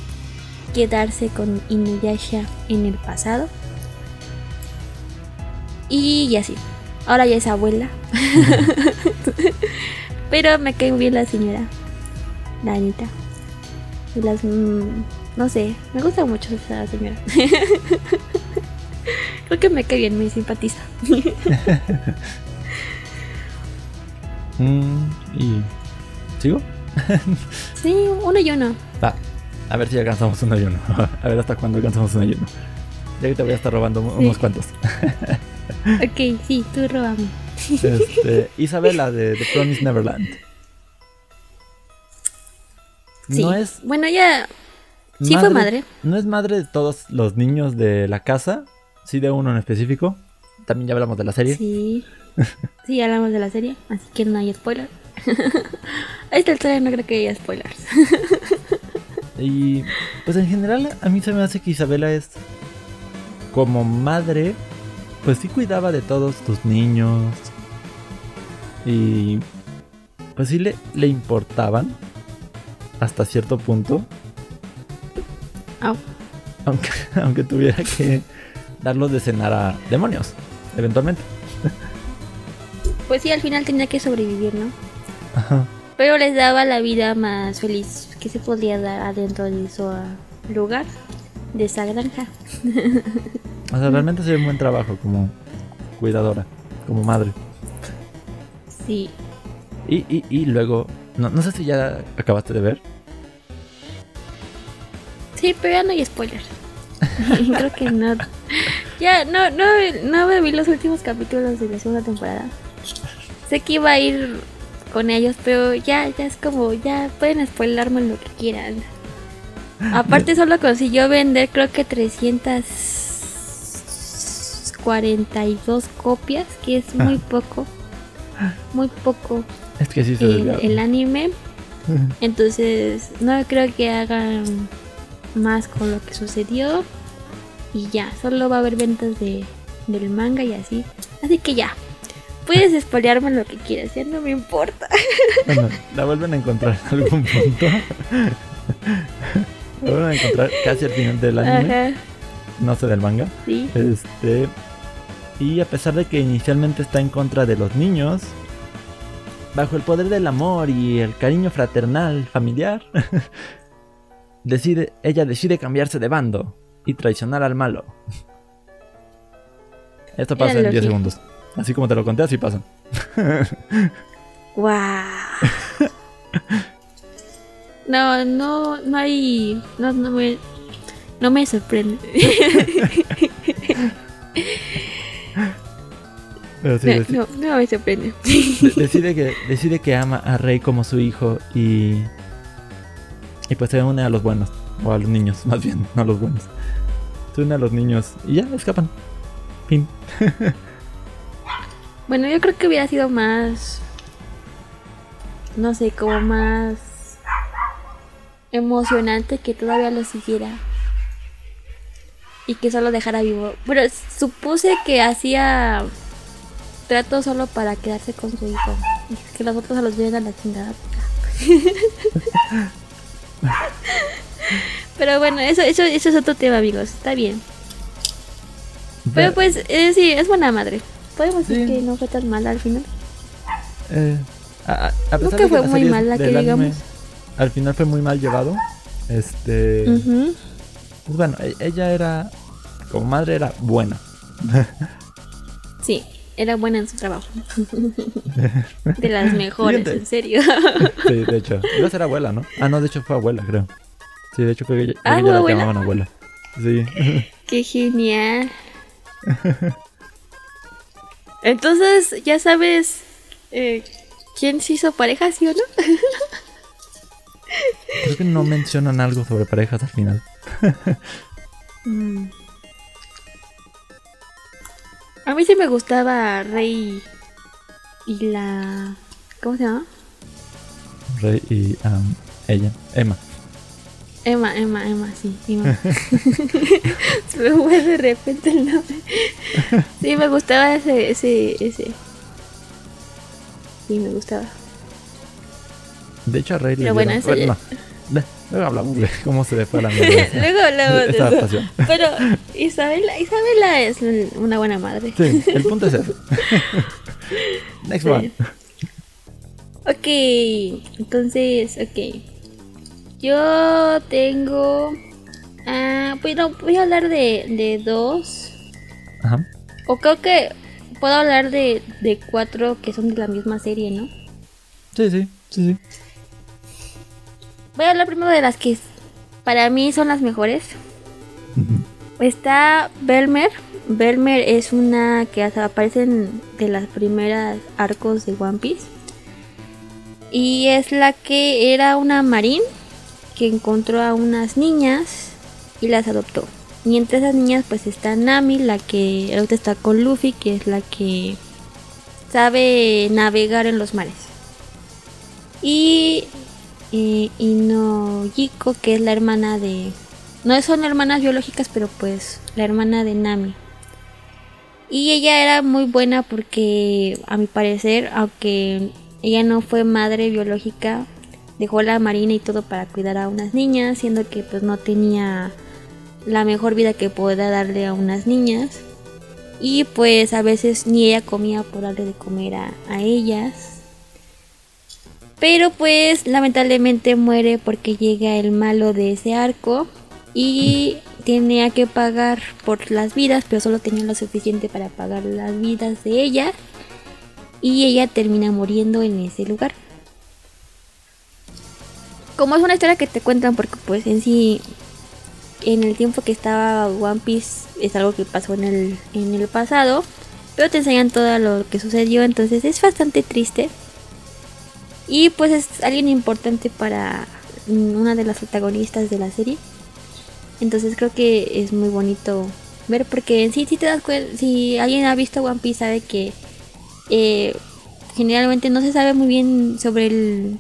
quedarse con Inuyasha en el pasado. Y así. Ahora ya es abuela. Pero me cae bien la señora. La Anita. Las. mm, no sé, me gusta mucho esa señora. Creo que me cae bien, me simpatiza. Mm, y ¿Sigo? Sí, uno y uno. Va. A ver si alcanzamos uno y uno. A ver hasta cuándo alcanzamos uno y uno. Ya que te voy a estar robando unos cuantos. ok, sí, tú robame. Este, Isabela de The Promise Neverland. Sí. No es. Bueno, ya. Sí fue madre. No es madre de todos los niños de la casa. Sí, de uno en específico. También ya hablamos de la serie. Sí. Sí, ya hablamos de la serie. Así que no hay spoiler. Ahí está el trailer, no creo que haya spoilers. Y pues en general a mí se me hace que Isabela es como madre, pues sí cuidaba de todos tus niños. Y pues sí le, le importaban hasta cierto punto. Au. Aunque, aunque tuviera que darlos de cenar a demonios, eventualmente. Pues sí, al final tenía que sobrevivir, ¿no? Ajá. Pero les daba la vida más feliz que se podía dar adentro de su lugar, de esa granja. O sea, realmente hace un buen trabajo como cuidadora, como madre. Sí. Y, y, y luego, no, no sé si ya acabaste de ver. Sí, pero ya no hay spoilers. Creo que no. Ya, no, no, no me vi los últimos capítulos de la segunda temporada. Sé que iba a ir con ellos, pero ya, ya es como, ya pueden spoilarme lo que quieran. Aparte solo consiguió vender creo que 342 copias, que es muy poco. Muy poco Es que sí se el, el anime. Entonces no creo que hagan más con lo que sucedió. Y ya, solo va a haber ventas de, del manga y así. Así que ya. Puedes spoilearme lo que quieras, ya no me importa. Bueno, la vuelven a encontrar en algún punto. la vuelven a encontrar casi al final del anime, Ajá, no sé del manga. sí. Este. Y a pesar de que inicialmente está en contra de los niños, bajo el poder del amor y el cariño fraternal familiar, decide, ella decide cambiarse de bando y traicionar al malo. Esto pasa en 10 lógico. segundos. Así como te lo conté, así pasa. Wow. No, no, no hay. No, no me. No me sorprende. Pero sí, No, no, no me sorprende. de- decide, que, decide que ama a Rey como su hijo y. Y pues se une a los buenos. O a los niños, más bien, no a los buenos. Se une a los niños y ya escapan. Fin. Bueno, yo creo que hubiera sido más. No sé, como más. Emocionante que todavía lo siguiera. Y que solo dejara vivo. Pero supuse que hacía. Trato solo para quedarse con su hijo. Y que los otros se los lleven a la chingada. Pero bueno, eso, eso, eso es otro tema, amigos. Está bien. Pero pues, eh, sí, es buena madre. Podemos decir Sí. que no fue tan mala al final. Eh, a, a- pesar que de que fue la muy mala, que anime digamos. Al final fue muy mal llevado. Este. Pues bueno, e- ella era. Como madre era buena. Sí, era buena en su trabajo. De las mejores, Siguiente. en serio. Sí, de hecho. Iba a ser abuela, ¿no? Ah, no, de hecho fue abuela, creo. Sí, de hecho creo que ella, creo Ah, que ¿fue ella la llamaban abuela. Sí. Qué genial. Entonces, ya sabes eh, quién se hizo pareja, ¿sí o no? Creo que no mencionan algo sobre parejas al final. Mm. A mí sí me gustaba Rey y la... ¿Cómo se llama? Rey y am, ella, Emma. Emma, Emma, Emma, sí, Emma. Se me fue de repente el nombre. Sí, me gustaba ese, ese, ese. Sí, me gustaba. De hecho, a Rey le bueno, dieron- eso ya- no. Luego hablamos de cómo se le fue a la Luego hablamos de eso. Pero Isabela, Isabela es una buena madre. Sí, el punto es ese. Next one. Ok, entonces, ok. Yo tengo... Ah, bueno, voy a hablar de, de dos. Ajá. O creo que puedo hablar de, de cuatro que son de la misma serie, ¿no? Sí, sí, sí, sí. voy a hablar primero de las que para mí son las mejores. Está Belmer. Belmer es una que aparece en de las primeras arcos de One Piece. Y es la que era una marín que encontró a unas niñas y las adoptó. Y entre esas niñas pues está Nami, la que ahorita está con Luffy, que es la que sabe navegar en los mares. Y, y Inoyiko, que es la hermana de... No son hermanas biológicas, pero pues la hermana de Nami. Y ella era muy buena porque, a mi parecer, aunque ella no fue madre biológica, dejó la marina y todo para cuidar a unas niñas, siendo que pues no tenía la mejor vida que pueda darle a unas niñas. Y pues a veces ni ella comía por darle de comer a, ellas. Pero pues lamentablemente muere porque llega el malo de ese arco y tenía que pagar por las vidas, pero solo tenía lo suficiente para pagar las vidas de ella. Y ella termina muriendo en ese lugar. Como es una historia que te cuentan porque pues en sí en el tiempo que estaba One Piece es algo que pasó en el, en el pasado, pero te enseñan todo lo que sucedió, entonces es bastante triste. Y pues es alguien importante para una de las protagonistas de la serie. Entonces creo que es muy bonito ver porque en sí si te das cuenta, si alguien ha visto One Piece sabe que eh, generalmente no se sabe muy bien sobre el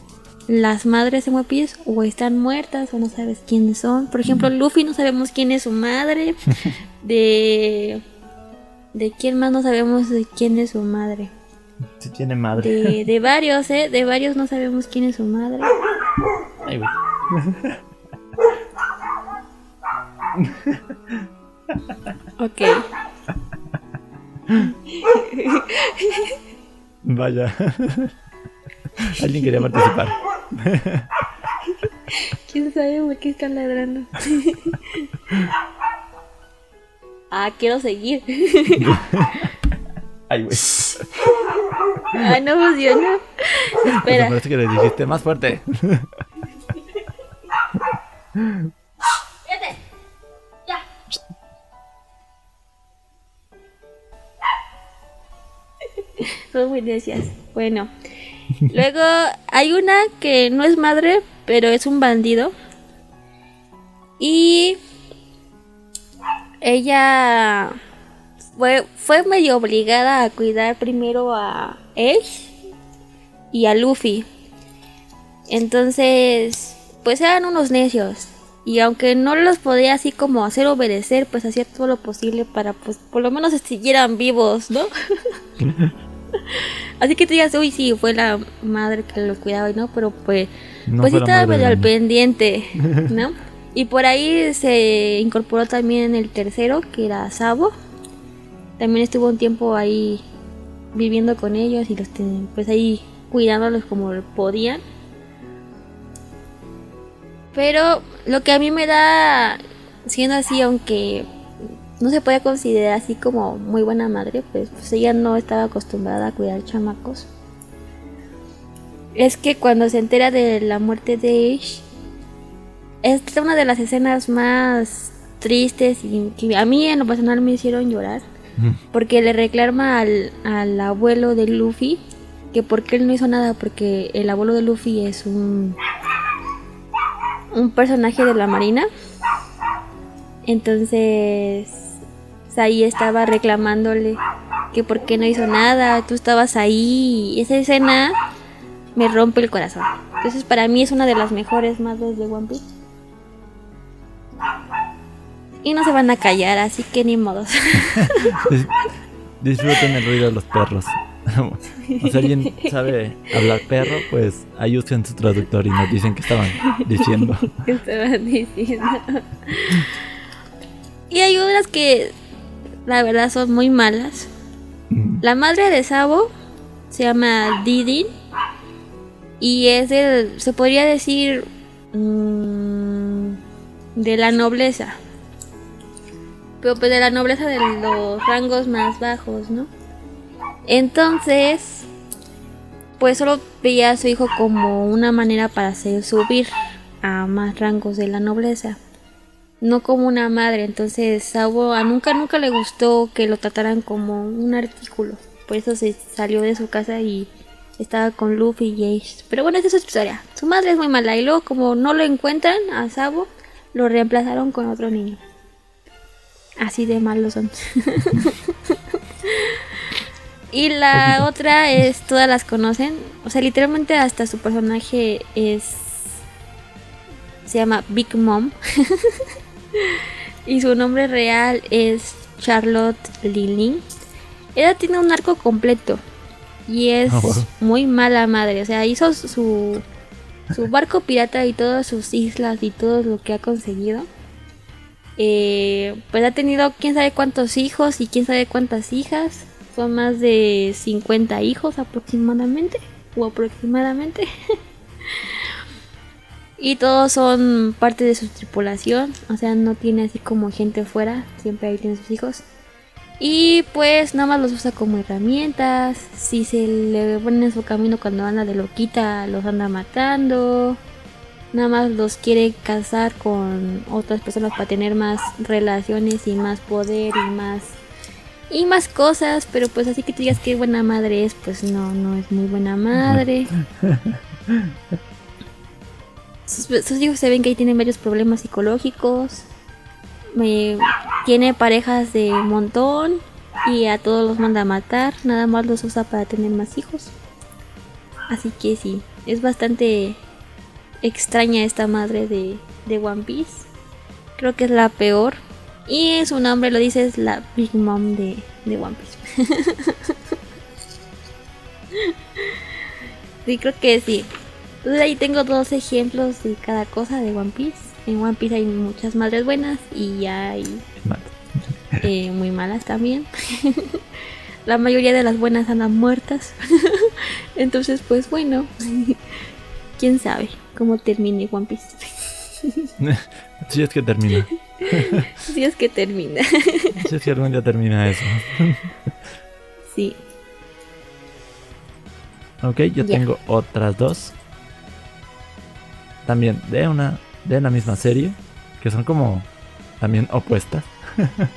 las madres en One o están muertas o no sabes quiénes son. Por ejemplo, Luffy no sabemos quién es su madre. De. ¿De quién más no sabemos de quién es su madre? Si tiene madre. De, de varios, ¿eh? De varios no sabemos quién es su madre. Ay, ok. Vaya. Alguien quería participar. ¿Quién sabe por qué están ladrando? ah, quiero seguir. Ay, güey. Ah, no funciona. Espera. parece que le dijiste más fuerte. Fíjate. Ya. Son muy necias. Bueno. Luego hay una que no es madre, pero es un bandido. Y ella fue, fue medio obligada a cuidar primero a Ace y a Luffy. Entonces, pues eran unos necios. Y aunque no los podía así como hacer obedecer, pues hacía todo lo posible para, pues, por lo menos siguieran vivos, ¿no? Así que tú digas, uy, sí, fue la madre que los cuidaba y no, pero pues, pues sí estaba medio al pendiente, ¿no? y por ahí se incorporó también el tercero, que era Sabo. También estuvo un tiempo ahí viviendo con ellos y los pues ahí cuidándolos como podían. Pero lo que a mí me da, siendo así, aunque no se puede considerar así como muy buena madre, pues, pues, ella no estaba acostumbrada a cuidar chamacos. Es que cuando se entera de la muerte de Ash, es una de las escenas más tristes y que a mí en lo personal me hicieron llorar. Porque le reclama al, al abuelo de Luffy que porque él no hizo nada, porque el abuelo de Luffy es un, un personaje de la marina. Entonces ahí estaba reclamándole que por qué no hizo nada, tú estabas ahí. esa escena me rompe el corazón. Entonces para mí es una de las mejores madres de One Piece. Y no se van a callar, así que ni modos. Disfruten el ruido de los perros. o si alguien sabe hablar perro, pues ahí usen su traductor y nos dicen que estaban diciendo. ¿Qué estaban diciendo? Y hay unas que la verdad son muy malas. La madre de Sabo se llama Didin y es de, se podría decir, mm, de la nobleza. Pero pues de la nobleza de los rangos más bajos, ¿no? Entonces, pues solo veía a su hijo como una manera para hacer subir a más rangos de la nobleza. No como una madre, entonces Sabo a nunca nunca le gustó que lo trataran como un artículo. Por eso se salió de su casa y estaba con Luffy y Ace. Pero bueno, esa es su historia. Su madre es muy mala y luego como no lo encuentran a Sabo, lo reemplazaron con otro niño. Así de malos son. y la otra es, todas las conocen. O sea, literalmente hasta su personaje es... Se llama Big Mom. y su nombre real es Charlotte Lilling. Ella tiene un arco completo. Y es ah, muy mala madre. O sea, hizo su, su barco pirata y todas sus islas y todo lo que ha conseguido. Eh, pues ha tenido quién sabe cuántos hijos y quién sabe cuántas hijas. Son más de 50 hijos aproximadamente. O aproximadamente. y todos son parte de su tripulación. O sea, no tiene así como gente fuera. Siempre ahí tiene sus hijos. Y pues nada más los usa como herramientas. Si se le ponen en su camino cuando anda de loquita, los anda matando. Nada más los quiere casar con otras personas para tener más relaciones y más poder y más y más cosas, pero pues así que te digas que buena madre es, pues no, no es muy buena madre. sus, hijos se ven que ahí tienen varios problemas psicológicos tiene parejas de montón y a todos los manda a matar, nada más los usa para tener más hijos. Así que sí, es bastante extraña esta madre de, de One Piece. Creo que es la peor. Y su nombre lo dice, es la Big Mom de, de One Piece. sí, creo que sí. Entonces ahí tengo dos ejemplos de cada cosa de One Piece. En One Piece hay muchas madres buenas y hay eh, muy malas también. La mayoría de las buenas andan muertas. Entonces, pues bueno, quién sabe cómo termine One Piece. Si es que termina. Si es que termina. Si es que algún día termina eso. Sí. Ok, yo tengo otras dos. También de una de la misma serie, que son como también opuestas.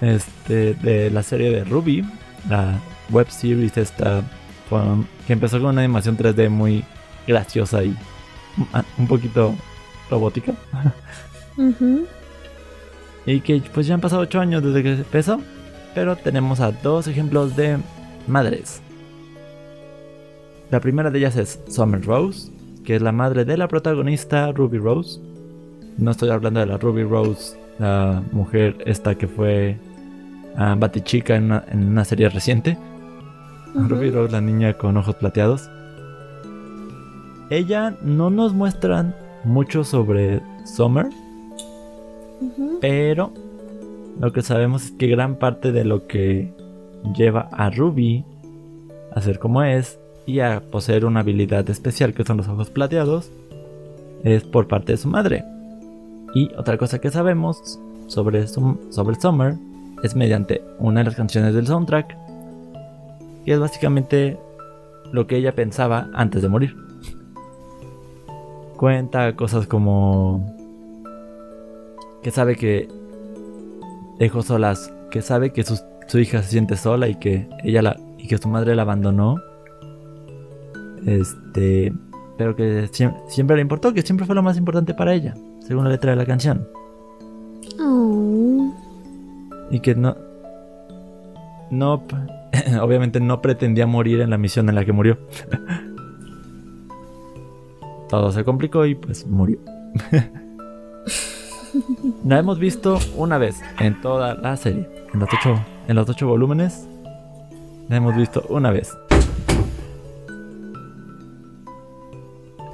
este, de la serie de Ruby, la web series esta, que empezó con una animación 3D muy graciosa y un poquito robótica. Y que pues ya han pasado 8 años desde que empezó, pero tenemos a dos ejemplos de madres. La primera de ellas es Summer Rose, que es la madre de la protagonista Ruby Rose. No estoy hablando de la Ruby Rose, la mujer esta que fue uh, Batichica en una, en una serie reciente. Ruby Rose, la niña con ojos plateados. Ella no nos muestran mucho sobre Summer, pero lo que sabemos es que gran parte de lo que lleva a Ruby a ser como es y a poseer una habilidad especial que son los ojos plateados es por parte de su madre. Y otra cosa que sabemos sobre, sobre Summer es mediante una de las canciones del soundtrack, que es básicamente lo que ella pensaba antes de morir. Cuenta cosas como que sabe que dejó solas, que sabe que su, su hija se siente sola y que ella la, y que su madre la abandonó este, pero que siempre, le importó, que siempre fue lo más importante para ella, según la letra de la canción. Oh. Y que no, no, obviamente no pretendía morir en la misión en la que murió. Todo se complicó y pues murió. la hemos visto una vez en toda la serie. En los ocho, en los ocho volúmenes. La hemos visto una vez.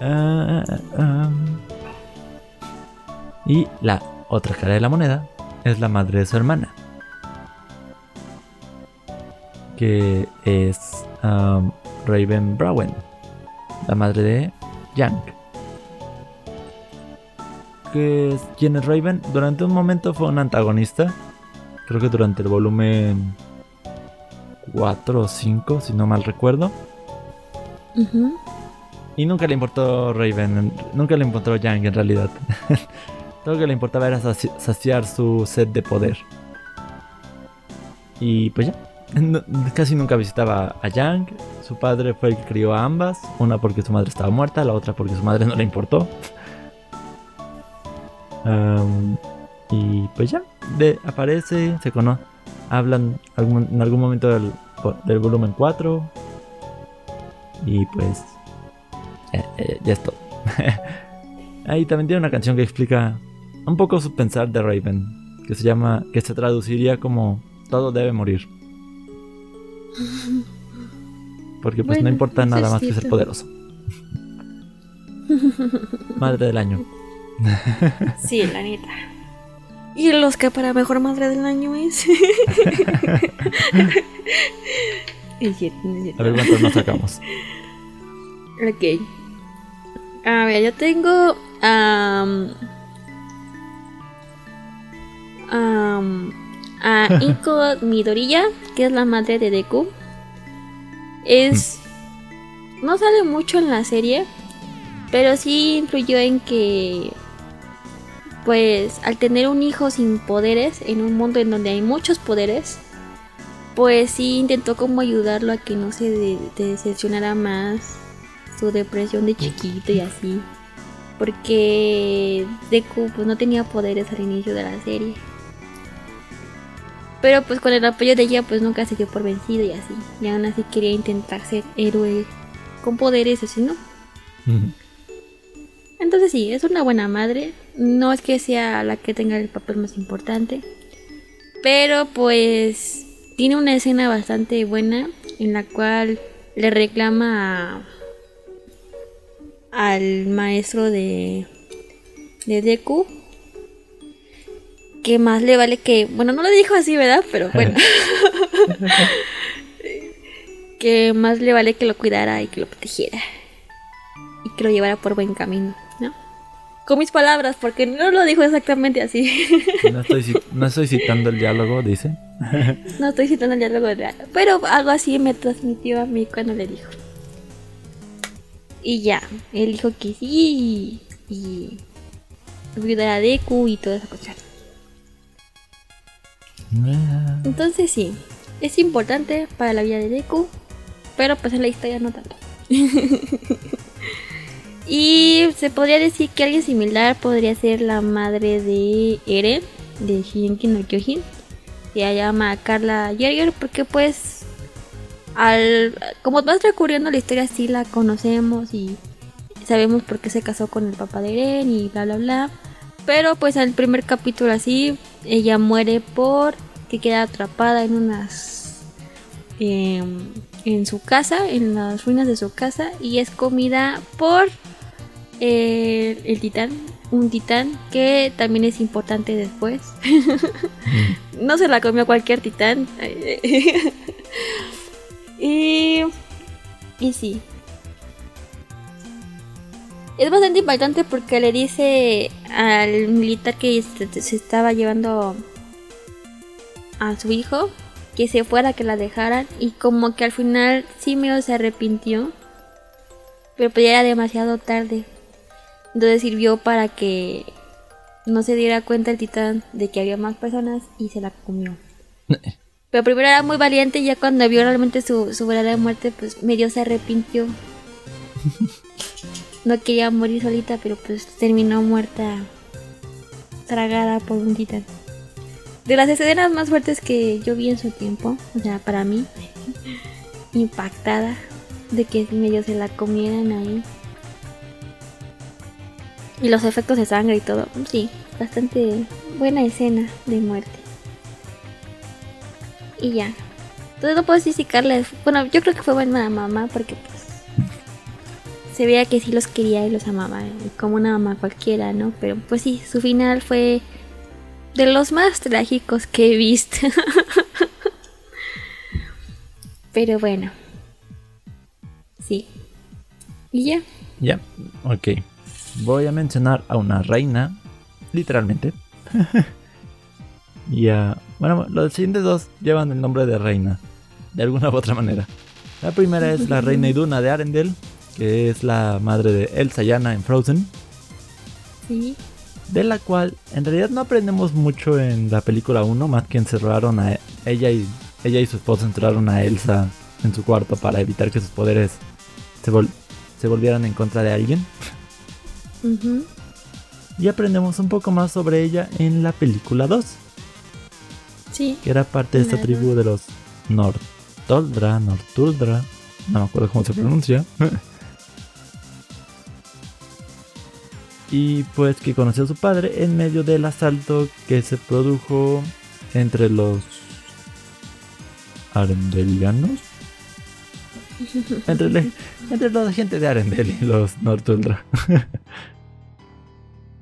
Ah, ah, ah. Y la otra cara de la moneda es la madre de su hermana. Que es Raven Browen, la madre de Yang. Que es, quien es Raven durante un momento fue un antagonista. Creo que durante el volumen 4 o 5, si no mal recuerdo Y nunca le importó Raven, nunca le importó Yang en realidad. Todo lo que le importaba era saciar su sed de poder. Y pues ya, casi nunca visitaba a Yang. Su padre fue el que crió a ambas. Una porque su madre estaba muerta, la otra porque su madre no le importó. y pues ya, aparece, se conoce. Hablan en algún momento del, del volumen 4. Y pues eh, eh, ya es todo. Ahí también tiene una canción que explica un poco su pensar de Raven, que se llama, que se traduciría como todo debe morir. Porque pues no importa nada más que ser poderoso. Madre del año. sí, la neta. Y el Oscar para mejor madre del año es. A ver cuántos nos sacamos. Ok. A ver, yo tengo. a Inko Midoriya, que es la madre de Deku. Es. No sale mucho en la serie, pero sí influyó en que. Pues al tener un hijo sin poderes, en un mundo en donde hay muchos poderes, pues sí intentó como ayudarlo a que no se decepcionara más su depresión de chiquito y así. Porque Deku pues no tenía poderes al inicio de la serie. Pero pues con el apoyo de ella pues nunca se dio por vencido y así. Y aún así quería intentar ser héroe con poderes así, ¿no? Entonces sí, es una buena madre. No es que sea la que tenga el papel más importante. Pero pues tiene una escena bastante buena en la cual le reclama al maestro de, de Deku que más le vale que, bueno, no lo dijo así, ¿verdad? Pero bueno. que más le vale que lo cuidara y que lo protegiera. Y que lo llevara por buen camino, ¿no? Con mis palabras, porque no lo dijo exactamente así. no, estoy, citando el diálogo, dice. no estoy citando el diálogo, pero algo así me transmitió a mí cuando le dijo. Y ya, él dijo que sí y, cuidar a Deku y toda esa cuestión. Entonces sí, es importante para la vida de Deku, pero pues en la historia no tanto. y se podría decir que alguien similar podría ser la madre de Eren, de Shigenki no Kyojin. Se llama Carla Jäger porque pues al como va recurriendo la historia sí la conocemos y sabemos por qué se casó con el papá de Eren y bla bla bla. Pero pues al primer capítulo así, ella muere por que queda atrapada en unas... Em, en su casa, en las ruinas de su casa, y es comida por eh, el titán, un titán que también es importante después. Mm. no se la comió cualquier titán. y, y sí, es bastante impactante porque le dice al militar que se, estaba llevando a su hijo que se fuera, que la dejaran y como que al final sí medio se arrepintió, pero pues ya era demasiado tarde. Entonces sirvió para que no se diera cuenta el titán de que había más personas y se la comió. Pero primero era muy valiente y ya cuando vio realmente su, su verdadera muerte, pues medio se arrepintió. no quería morir solita, pero pues terminó muerta, tragada por un titán. De las escenas más fuertes que yo vi en su tiempo, o sea, para mí, impactada de que medio se la comieran ahí. Y los efectos de sangre y todo, sí, bastante buena escena de muerte. Y ya. Entonces no puedo Carla, bueno, yo creo que fue buena mamá porque se veía que sí los quería y los amaba, eh, como una mamá cualquiera, ¿no? Pero pues sí, su final fue de los más trágicos que he visto. Pero bueno. Sí. Y ya. Ya, ok. Voy a mencionar a una reina, literalmente. y a... Bueno, los siguientes dos llevan el nombre de reina, de alguna u otra manera. La primera es la reina Iduna de Arendelle, que es la madre de Elsa y Anna en Frozen. Sí. De la cual en realidad no aprendemos mucho en la película 1, más que encerraron a ella y ella y su esposo encerraron a Elsa en su cuarto para evitar que sus poderes se, se volvieran en contra de alguien. Y aprendemos un poco más sobre ella en la película 2. Sí. Que era parte de esta tribu de los Nortoldra, Nortuldra. No me acuerdo cómo se pronuncia. y pues que conoció a su padre en medio del asalto que se produjo entre los arendelianos. entre, entre la gente de Arendel y los Nortuldra.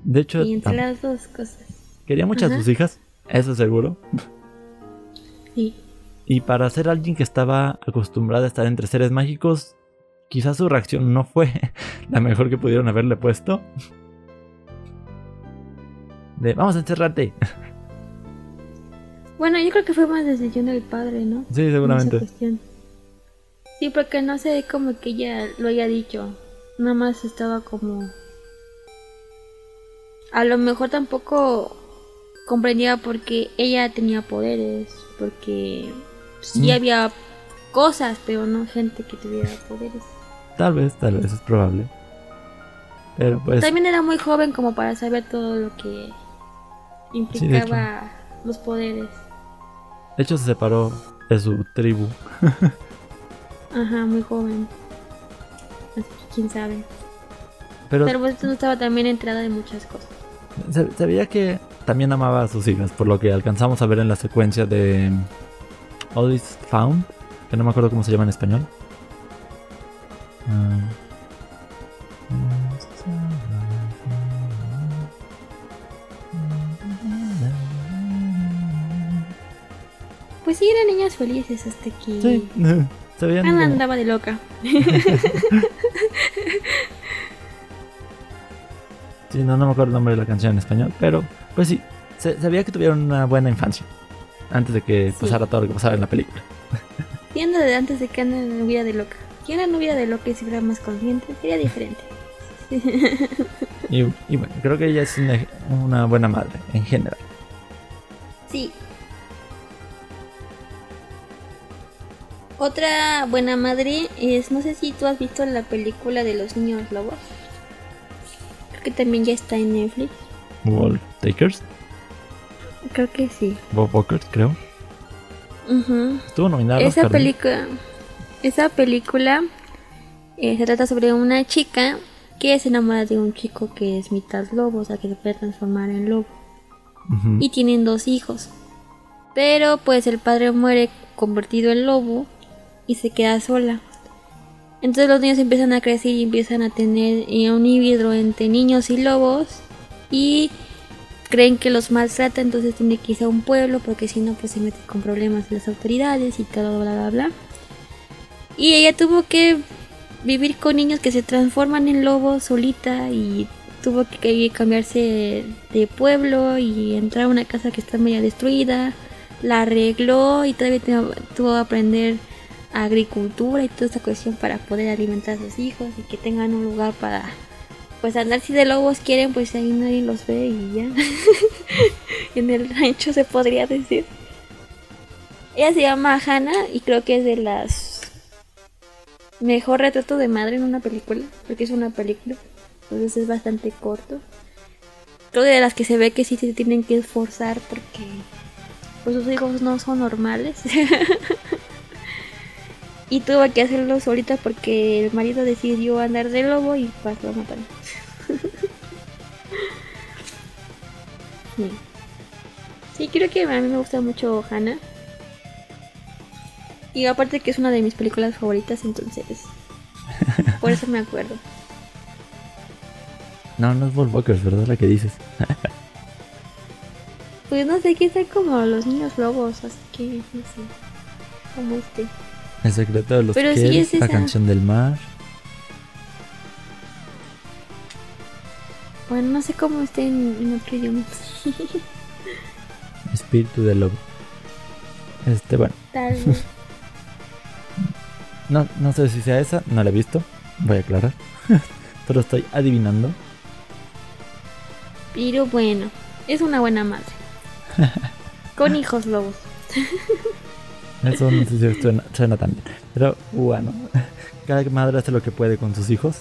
de hecho, y entre las dos cosas. Quería muchas sus hijas, eso seguro. Sí. Y para ser alguien que estaba acostumbrado a estar entre seres mágicos, quizás su reacción no fue la mejor que pudieron haberle puesto. De vamos a encerrarte. Bueno, yo creo que fue más decisión del padre, ¿no? Sí, seguramente. Sí, porque no sé cómo que ella lo haya dicho. Nada más estaba como... A lo mejor tampoco comprendía porque ella tenía poderes, porque sí mm. había cosas, pero no gente que tuviera poderes. Tal vez, tal vez es probable. Pero pues... También era muy joven como para saber todo lo que implicaba los poderes. De hecho, se separó de su tribu. Ajá, muy joven. Así que quién sabe. Pero, Pero pues no estaba también entrada de muchas cosas. Se, veía que también amaba a sus hijas, por lo que alcanzamos a ver en la secuencia de All is Found, que no me acuerdo cómo se llama en español. Ah. Pues sí, eran niñas felices hasta que. Sí, se veían. Ana andaba de loca. sí, no, no me acuerdo el nombre de la canción en español, pero pues sí, se, sabía que tuvieron una buena infancia antes de que pasara todo lo que pasaba en la película. Viendo de antes de que Ana no hubiera de loca. Si Ana no hubiera de loca y si fuera más consciente, sería diferente. y, y, bueno, creo que ella es una, una buena madre en general. Sí, Otra buena madre es, no sé si tú has visto la película de los niños lobos. Creo que también ya está en Netflix. Wolf Takers. Creo que sí. Bob Walkers, creo. Estuvo nominada. Esa película, esa película eh, se trata sobre una chica que se enamora de un chico que es mitad lobo, o sea que se puede transformar en lobo. Y tienen dos hijos. Pero pues el padre muere convertido en lobo y se queda sola. Entonces los niños empiezan a crecer y empiezan a tener eh, un híbrido entre niños y lobos y creen que los maltrata, entonces tiene que irse a un pueblo porque si no pues se mete con problemas las autoridades y todo bla bla bla. Y ella tuvo que vivir con niños que se transforman en lobos solita y tuvo que cambiarse de pueblo y entrar a una casa que está media destruida. La arregló y todavía tuvo que aprender agricultura y toda esta cuestión para poder alimentar a sus hijos y que tengan un lugar para pues andar. Si de lobos quieren pues ahí nadie los ve y ya. En el rancho se podría decir. Ella se llama Hannah y creo que es de las mejor retrato de madre en una película porque es una película entonces es bastante corto. Creo de las que se ve que sí se tienen que esforzar porque pues sus hijos no son normales Y tuvo que hacerlo solita porque el marido decidió andar de lobo y pasó a matar. sí. sí, creo que a mí me gusta mucho Hannah. Y aparte que es una de mis películas favoritas, entonces. por eso me acuerdo. No, no es Walkers, ¿verdad? La que dices. pues no sé, está como los niños lobos, así que no sé. Como este. El secreto de los Pero la canción del mar. Bueno, no sé cómo esté en, otro idioma. Espíritu del lobo. Este, bueno. Tal vez. no, no sé si sea esa, no la he visto. Voy a aclarar. Pero estoy adivinando. Pero bueno, es una buena madre. Con hijos lobos. Eso no sé si suena, suena tan bien. Pero bueno, cada madre hace lo que puede con sus hijos.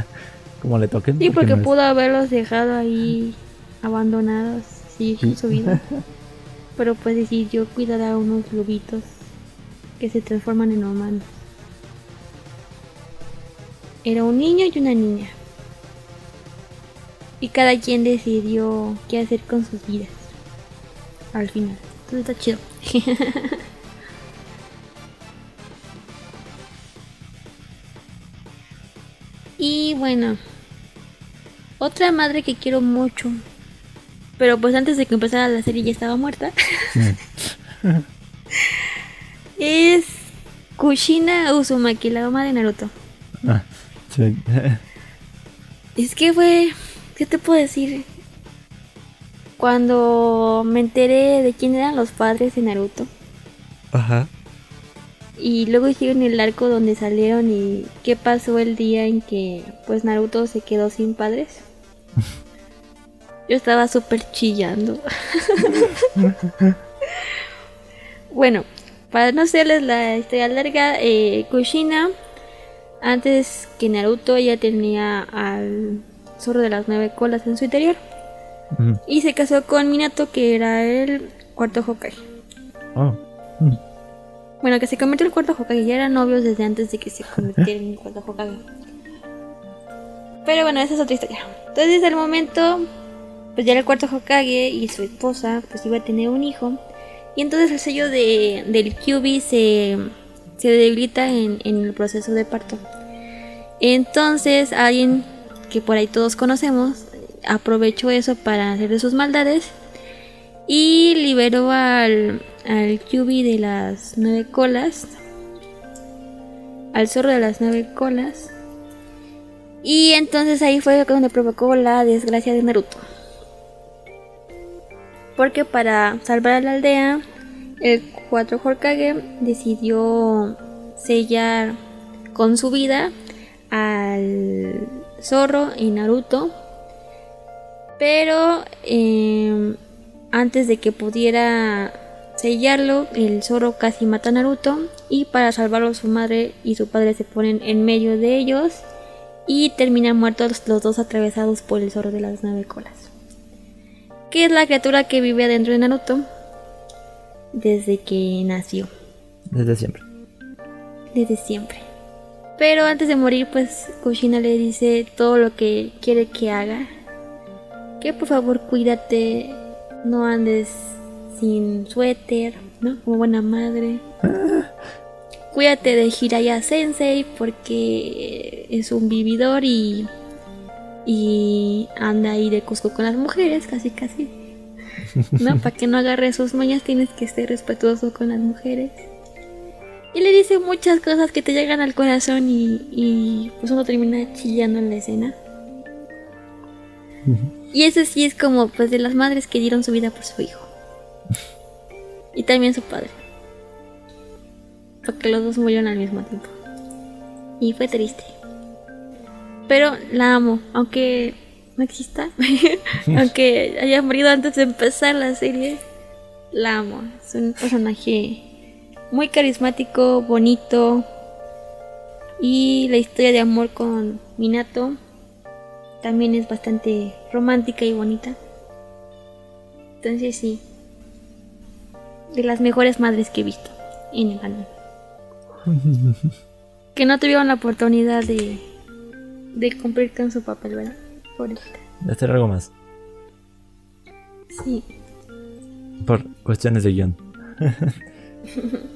Como le toquen. Sí, porque no es- pudo haberlos dejado ahí abandonados, sí, con su vida. Pero pues decidió cuidar a unos lobitos que se transforman en humanos. Era un niño y una niña. Y cada quien decidió qué hacer con sus vidas. Al final. Entonces está chido. Y bueno. Otra madre que quiero mucho. Pero pues antes de que empezara la serie ya estaba muerta. es Kushina Uzumaki, la mamá de Naruto. Ah, sí. Es que fue, ¿qué te puedo decir? Cuando me enteré de quién eran los padres de Naruto Ajá. Y luego hicieron el arco donde salieron y qué pasó el día en que pues Naruto se quedó sin padres. Yo estaba súper chillando. bueno, para no hacerles la historia larga, eh, Kushina antes que Naruto ya tenía al zorro de las nueve colas en su interior. Y se casó con Minato, que era el cuarto Hokage. Oh. Mm. Bueno, que se convirtió el cuarto Hokage. Ya eran novios desde antes de que se convirtiera en el cuarto Hokage. Pero bueno, esa es otra historia. Entonces, al momento, pues ya era el cuarto Hokage y su esposa, pues iba a tener un hijo. Y entonces el sello de, del Kyubi se, se debilita en, en el proceso de parto. Entonces, alguien que por ahí todos conocemos aprovechó eso para hacer de sus maldades y liberó al, al Kyubi de las nueve colas, al zorro de las nueve colas. Y entonces ahí fue donde provocó la desgracia de Naruto. Porque para salvar a la aldea, el 4 Hokage decidió sellar con su vida al zorro y Naruto. Pero eh, antes de que pudiera sellarlo, el zorro casi mata a Naruto. Y para salvarlo, su madre y su padre se ponen en medio de ellos. Y terminan muertos los dos atravesados por el zorro de las nueve colas. Que es la criatura que vive adentro de Naruto desde que nació, Desde siempre. desde siempre. Pero antes de morir, pues Kushina le dice todo lo que quiere que haga. Que por favor cuídate, no andes sin suéter, ¿no? Como buena madre. Cuídate de Hiraya Sensei porque es un vividor y y anda ahí de Cusco con las mujeres, casi casi. No, para que no agarre sus mañas tienes que ser respetuoso con las mujeres. Y le dice muchas cosas que te llegan al corazón y, y pues uno termina chillando en la escena. Y eso sí es como pues de las madres que dieron su vida por su hijo. Y también su padre. Porque los dos murieron al mismo tiempo. Y fue triste. Pero la amo, aunque no exista. aunque haya morido antes de empezar la serie. La amo. Es un personaje muy carismático, bonito. Y la historia de amor con Minato también es bastante romántica y bonita. Entonces sí. De las mejores madres que he visto en el anime. que no tuvieron la oportunidad de, de cumplir con su papel, ¿verdad? Pobrecita. De hacer algo más. Sí. Por cuestiones de guion.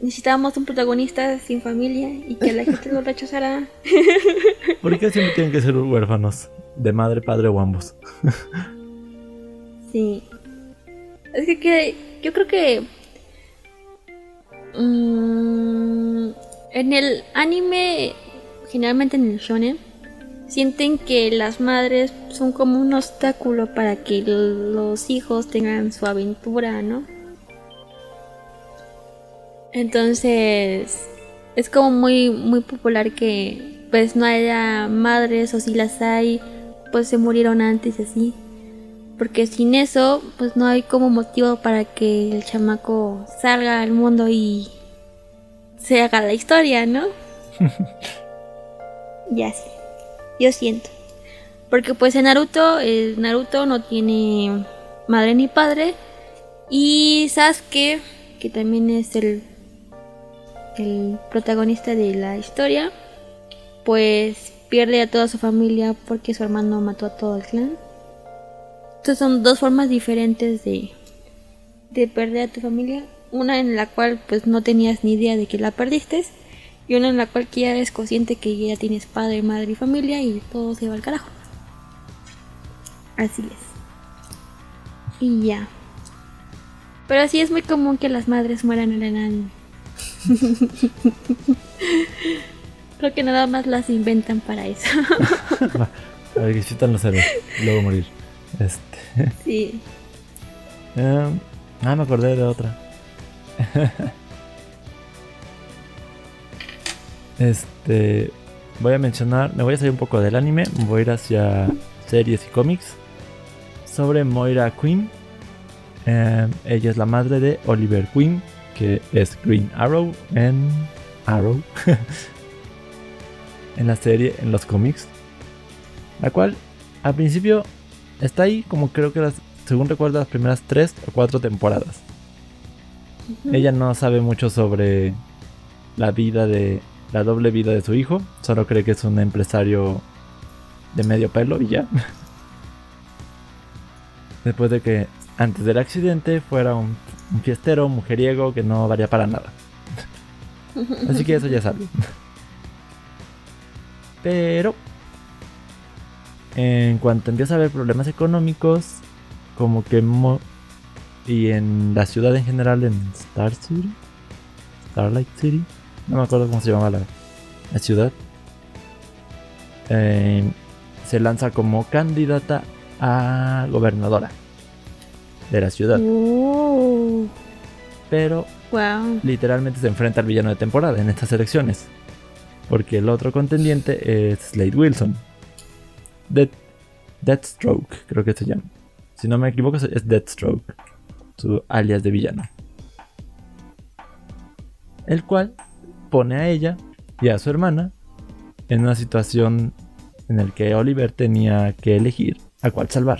Necesitábamos un protagonista sin familia y que la gente lo rechazara. ¿Por qué siempre tienen que ser huérfanos? De madre, padre o ambos. Sí. Es que, que- yo creo que mm, en el anime, generalmente en el shonen, sienten que las madres son como un obstáculo para que los hijos tengan su aventura, ¿no? Entonces, es como muy muy popular que pues no haya madres o si las hay, pues se murieron antes y así. Porque sin eso, pues no hay como motivo para que el chamaco salga al mundo y se haga la historia, ¿no? ya sí. Yo siento. Porque pues en Naruto, el Naruto no tiene madre ni padre. Y Sasuke, que también es el, el protagonista de la historia, pues pierde a toda su familia porque su hermano mató a todo el clan. Entonces son dos formas diferentes de, de perder a tu familia. Una en la cual pues no tenías ni idea de que la perdiste. Y una en la cual ya eres consciente que ya tienes padre, madre y familia y todo se va al carajo. Así es. Y ya. Pero sí es muy común que las madres mueran en el anime. Creo que nada más las inventan para eso. a ver, que los héroes y luego morir. Este. Sí. Um, ah, me acordé de otra. este. Voy a mencionar. Me voy a salir un poco del anime. Voy a ir hacia series y cómics. Sobre Moira Queen. Um, ella es la madre de Oliver Queen. Que es Green Arrow en Arrow. en la serie, en los cómics. La cual, al principio, está ahí como creo que las, según recuerdo, las primeras tres o cuatro temporadas. Ella no sabe mucho sobre la vida de la doble vida de su hijo, solo cree que es un empresario de medio pelo y ya. Después de que antes del accidente fuera un, un fiestero, mujeriego que no varía para nada. Así que eso ya sabe. Pero en cuanto empieza a haber problemas económicos, como que y en la ciudad en general, en Star City, Starlight City, no me acuerdo cómo se llamaba la, ciudad, em, se lanza como candidata a gobernadora de la ciudad. Uh. Pero literalmente se enfrenta al villano de temporada en estas elecciones. Porque el otro contendiente es Slade Wilson. Dead, Deathstroke, creo que se llama. Si no me equivoco, es Deathstroke, su alias de villano. El cual pone a ella y a su hermana en una situación en la que Oliver tenía que elegir a cuál salvar.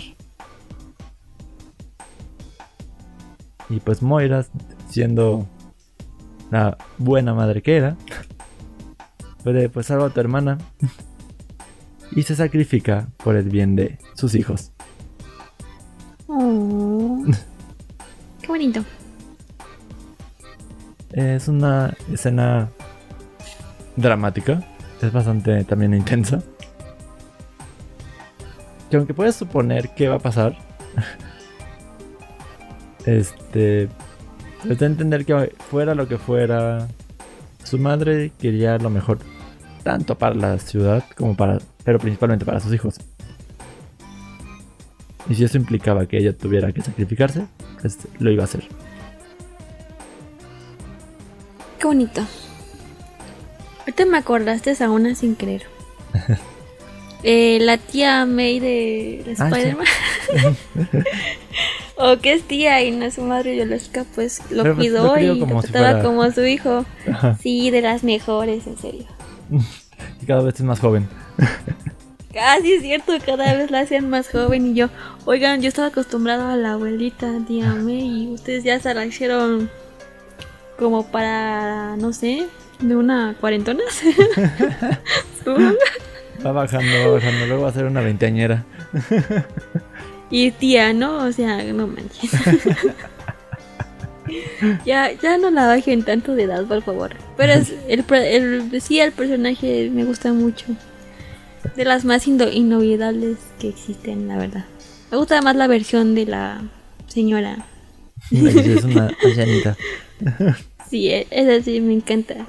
Y pues Moira, siendo la buena madre que era, puede pues salva a tu hermana y se sacrifica por el bien de sus hijos. Oh. Qué bonito. Es una escena dramática, es bastante también intensa. Que aunque puedes suponer qué va a pasar, este, es de entender que fuera lo que fuera, su madre quería lo mejor tanto para la ciudad como para, pero principalmente para sus hijos. Y si eso implicaba que ella tuviera que sacrificarse, pues lo iba a hacer. Qué bonito. Ahorita me acordaste a una sin creer. Eh, la tía May de, ah, Spider-Man. o que es tía y no es su madre biológica, pues lo cuidó y lo trataba como su hijo. Sí, de las mejores, en serio. y cada vez es más joven. Casi es cierto, cada vez la hacen más joven y yo, oigan, yo estaba acostumbrado a la abuelita, May, y ustedes ya se la hicieron como para, no sé, de una cuarentona. va bajando, va bajando, luego va a ser una veinteañera. y tía, ¿no? O sea, no manches. ya, ya no la bajen tanto de edad, por favor. Pero es, el, el, sí, el personaje me gusta mucho. De las más inolvidables que existen, la verdad. Me gusta más la versión de la señora. es una ancianita. sí, e, esa sí me encanta.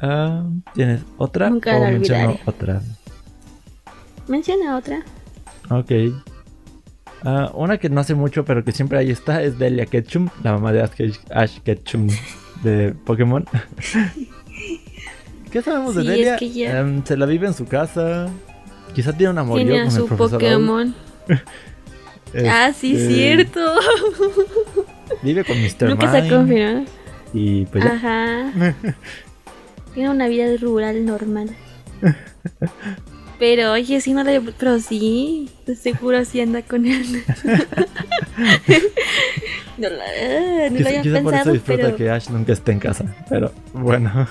Ah, ¿Tienes otra? Nunca o menciono otra. Menciona otra. Ok. Uh, una que no hace mucho, pero que siempre ahí está, es Delia Ketchum, la mamá de Ash Ketchum de Pokémon. ¿Qué sabemos de Delia? es que ya- Em, se la vive en su casa. Quizá tiene un amorío con el su profesor Oak. Pokémon. Ah, sí, Este, cierto. Vive con Mr. Nunca se confirmó. Y pues ya. Ajá. Tiene una vida rural normal. Pero oye, sí no le... Pero sí, de seguro sí anda con él. no ah, ni lo había quizá por eso pensado, disfruta pero que Ash nunca esté en casa. Pero bueno.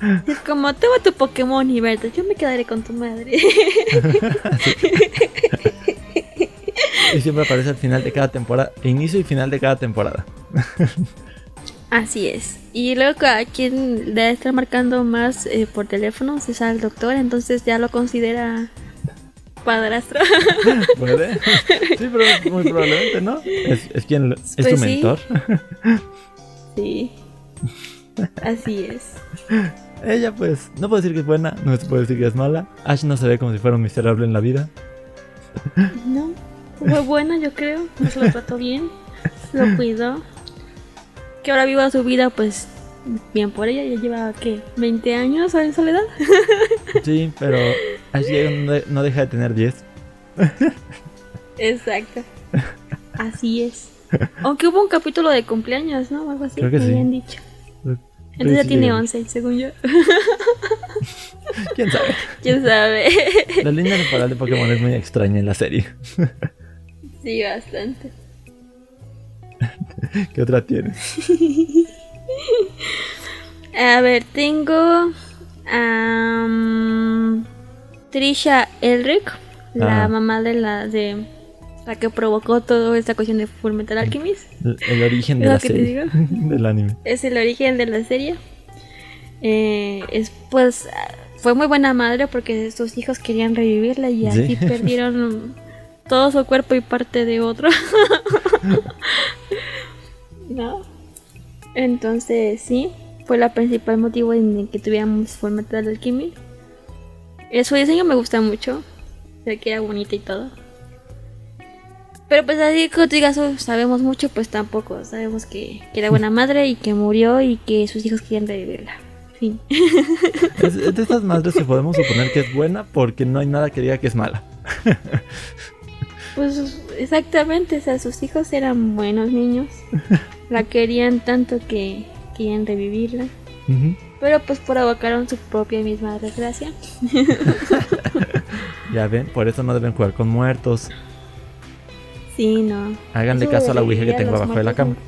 es como, toma tu Pokémon y verte, yo me quedaré con tu madre. Y siempre aparece al final de cada temporada. Inicio y final de cada temporada. Así es. Y luego a quien debe estar marcando más eh, por teléfono es al doctor, entonces ya lo considera padrastro. ¿Puede? Sí, pero muy probablemente, ¿no? Es, es quien es Pues tu sí. mentor. sí. Así es. Ella, pues, no puedo decir que es buena, no se puede decir que es mala. Ash no se ve como si fuera un miserable en la vida. No, fue buena yo creo, no se lo trató bien, lo cuidó. Que ahora viva su vida pues bien por ella, ya lleva ¿qué? 20 años en soledad. Sí, pero llega no, de- no deja de tener 10. Exacto. Así es. Aunque hubo un capítulo de cumpleaños, ¿no? Algo así, Creo que me sí. habían dicho. Entonces ya tiene llega. 11, según yo. ¿Quién sabe? ¿Quién sabe? La línea temporal de Pokémon es muy extraña en la serie. sí, bastante. ¿Qué otra tiene? A ver, tengo a Trisha Elric, la mamá de la de la que provocó toda esta cuestión de Fullmetal Alchemist. El, el origen de ¿Es lo la serie. Del anime. Es el origen de la serie. Eh, es pues fue muy buena madre porque sus hijos querían revivirla y así Sí. perdieron todo su cuerpo y parte de otro. ¿No? Entonces, sí, fue la principal motivo en el que tuviéramos Fullmetal Alchemy. Eh, su diseño me gusta mucho. Se queda bonita y todo. Pero pues así que digas, "Oh, sabemos mucho, pues tampoco. Sabemos que, que era buena madre y que murió y que sus hijos querían revivirla. Fin. De estas madres que podemos suponer que es buena porque no hay nada que diga que es mala. Pues exactamente, o sea, sus hijos eran buenos niños. La querían tanto que querían revivirla. Pero pues provocaron su propia misma desgracia. Ya ven, por eso no deben jugar con muertos. Sí, no. Háganle Eso caso a la ouija que tengo abajo de la cama.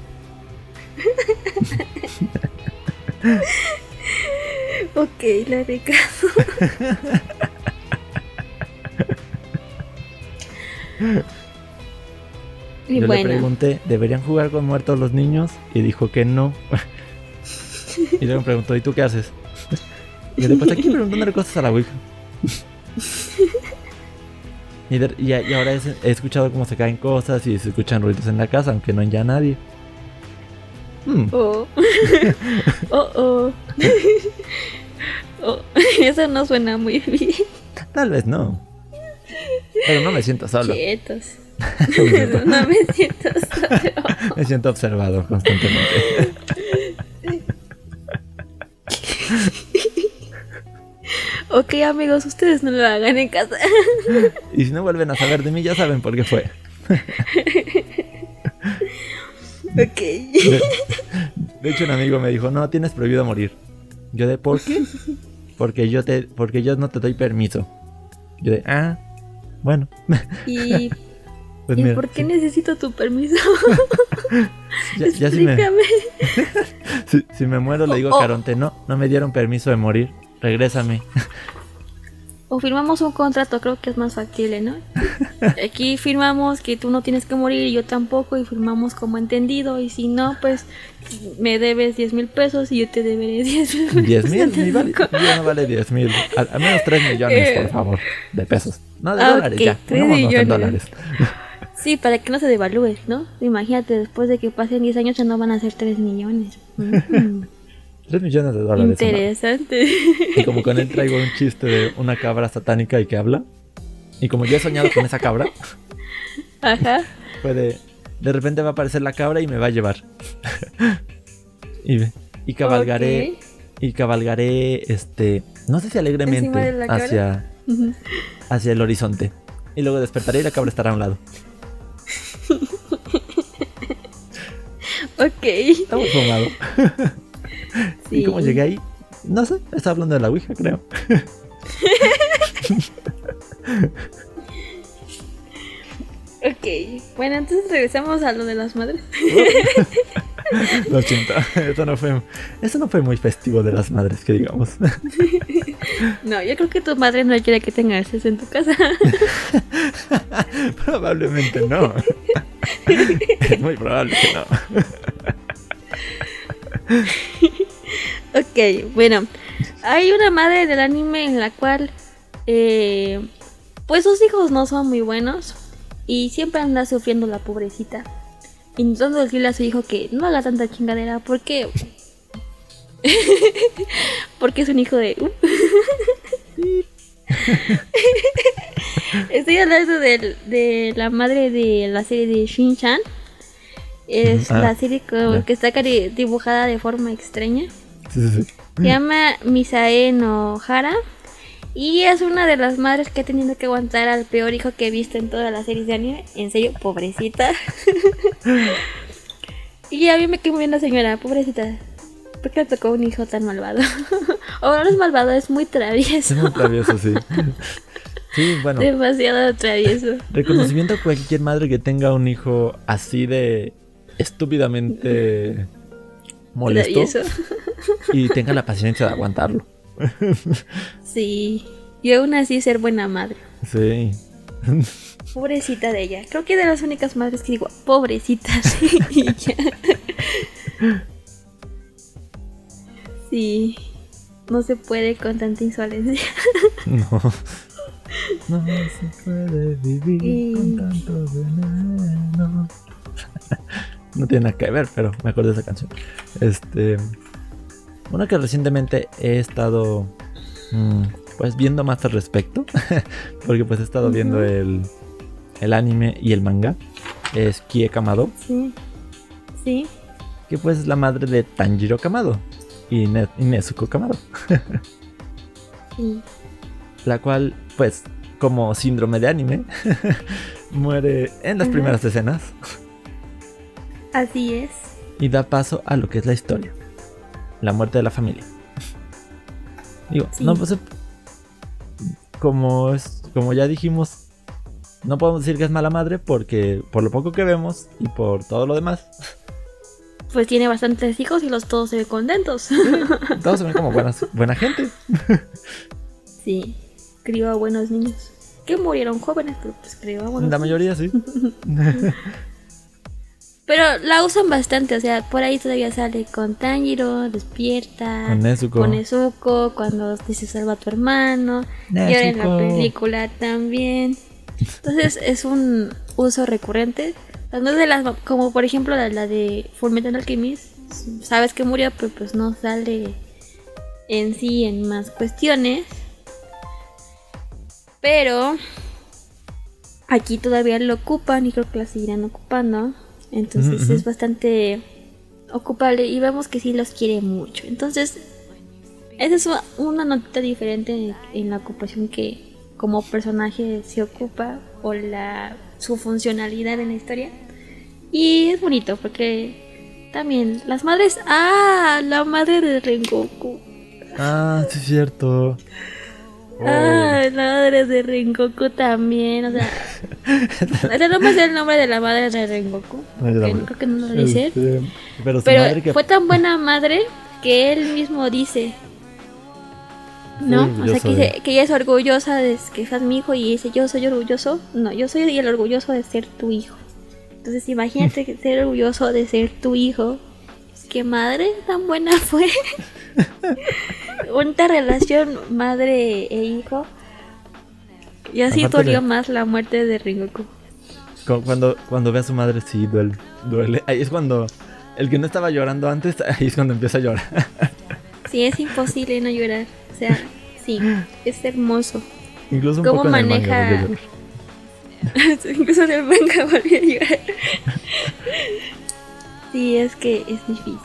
Ok, la de caso. Y Yo le pregunté, ¿deberían jugar con muertos los niños? Y dijo que no. y luego me preguntó, ¿y tú qué haces? Y pues aquí preguntándole cosas a la ouija. Y, de- y a- y ahora es- he escuchado cómo se caen cosas y se escuchan ruidos en la casa, aunque no hay ya nadie. Hmm, Oh. oh, oh. Oh, Eso no suena muy bien. tal vez no. Pero no me siento solo. Quietos. no me siento solo. Me siento observado constantemente. Ok, amigos, ustedes no lo hagan en casa. Y si no vuelven a saber de mí, ya saben por qué fue. ok. De, de hecho, un amigo me dijo, no, tienes prohibido morir. Yo de, ¿por qué? Porque yo, te, porque yo no te doy permiso. Yo de, ah, bueno. ¿Y, Pues ¿y mira, por qué sí, necesito tu permiso? ya, ya si, me, si me muero le digo Oh, a oh. Caronte, no, no me dieron permiso de morir. Regrésame. O firmamos un contrato, creo que es más factible, ¿no? Aquí firmamos que tú no tienes que morir y yo tampoco y firmamos como entendido y si no, pues me debes 10 mil pesos y yo te deberé 10 mil pesos. 10 mil, vale, ya no vale 10 mil. Al, al menos 3 millones, por favor, de pesos. No, de Ah, dólares ya. tres Pongámonos en millones. dólares. Sí, para que no se devalúe, ¿no? Imagínate, después de que pasen 10 años ya no van a ser 3 millones. Mm, 3 millones de dólares. Interesante. Y como con él traigo un chiste de una cabra satánica y que habla. Y como yo he soñado con esa cabra, Ajá. De repente va a aparecer la cabra y me va a llevar. y, y cabalgaré y cabalgaré, este, no sé si alegremente hacia, hacia el horizonte. Y luego despertaré y la cabra estará a un lado. Ok. Estamos fumados. Sí. ¿Y cómo llegué ahí? No sé, estaba hablando de la Ouija, creo. Ok. Bueno, entonces regresamos a lo de las madres. Lo siento, eso no fue, eso no fue muy festivo de las madres, que digamos. No, yo creo que tu madre no quiere que tengas eso en tu casa. Probablemente no. Es muy probable que no. Ok, bueno. Hay una madre del anime en la cual, eh, pues sus hijos no son muy buenos y siempre anda sufriendo la pobrecita. Intentando decirle a su hijo que no haga tanta chingadera porque... porque es un hijo de... Estoy hablando del- de, la madre de la serie de Shin-Chan. Es ah, la serie que está dibujada de forma extraña. Sí, sí, sí. Se llama Misae no Hara. Y es una de las madres que ha tenido que aguantar al peor hijo que he visto en todas las series de anime. En serio, pobrecita. y a mí me quedó bien la señora, pobrecita. ¿Por qué le tocó un hijo tan malvado? o no es malvado, es muy Es travieso. muy travieso, sí. Sí, bueno, Demasiado travieso. reconocimiento a cualquier madre que tenga un hijo así de estúpidamente molesto Travieso. y tenga la paciencia de aguantarlo. Sí. Y aún así ser buena madre. Sí. Pobrecita de ella. Creo que de las únicas madres que digo, pobrecita, y ya. Sí. No se puede con tanta insolencia. No. No se puede vivir Y- con tanto veneno. No tiene nada que ver, pero me acuerdo de esa canción. Este. Una que recientemente he estado. mm, pues viendo más al respecto. porque pues he estado viendo el. El anime y el manga. Es Kie Kamado. Sí. Sí. Que pues es la madre de Tanjiro Kamado. Y, Ne- y Nezuko Kamado. Sí. la cual, pues, como síndrome de anime, muere en las Ajá. primeras escenas Así es. y da paso a lo que es la historia, la muerte de la familia. Digo, Sí. no pues, como es, como ya dijimos, no podemos decir que es mala madre porque por lo poco que vemos y por todo lo demás, Pues tiene bastantes hijos y los todos se ven contentos. todos se ven como buenas, buena gente. sí. Crió a buenos niños. Que murieron jóvenes, pero pues crió a buenos La niños. mayoría sí. Pero la usan bastante, o sea, por ahí todavía sale con Tanjiro, despierta, Con Nezuko. con Nezuko, cuando dice salva a tu hermano, y ahora en la película también. Entonces es un uso recurrente. No de las, como por ejemplo la, la de Fullmetal Alchemist, sabes que murió, pero pues no sale en sí en más cuestiones. Pero aquí todavía lo ocupan y creo que la seguirán ocupando. Entonces es bastante ocupable y vemos que sí los quiere mucho. Entonces, esa es una- una notita diferente en, en la ocupación que como personaje se ocupa o la su funcionalidad en la historia. Y es bonito porque también las madres, ah, la madre de Rengoku. Ah, sí es cierto. Oh. Ah, la madre de Rengoku también, o sea, o sea, no me sé el nombre de la madre de Rengoku, No, que creo que no lo dice. Este, pero Pero que fue tan buena madre que él mismo dice. ¿No? O sea, que, que ella es orgullosa de que seas mi hijo y dice, yo soy orgulloso. No, yo soy el orgulloso de ser tu hijo. Entonces imagínate que ser orgulloso de ser tu hijo. ¿Qué madre tan buena fue? Una relación madre e hijo. Y así Aparte dolió de- más la muerte de Ringoku. Cu- Cuando, cuando ve a su madre, sí, duele, duele. Ahí es cuando el que no estaba llorando antes, ahí es cuando empieza a llorar. Sí, es imposible no llorar. O sea, sí, es hermoso. Incluso un ¿Cómo poco en el manga maneja-. Incluso en el manga volví a llorar. Sí, es que es difícil.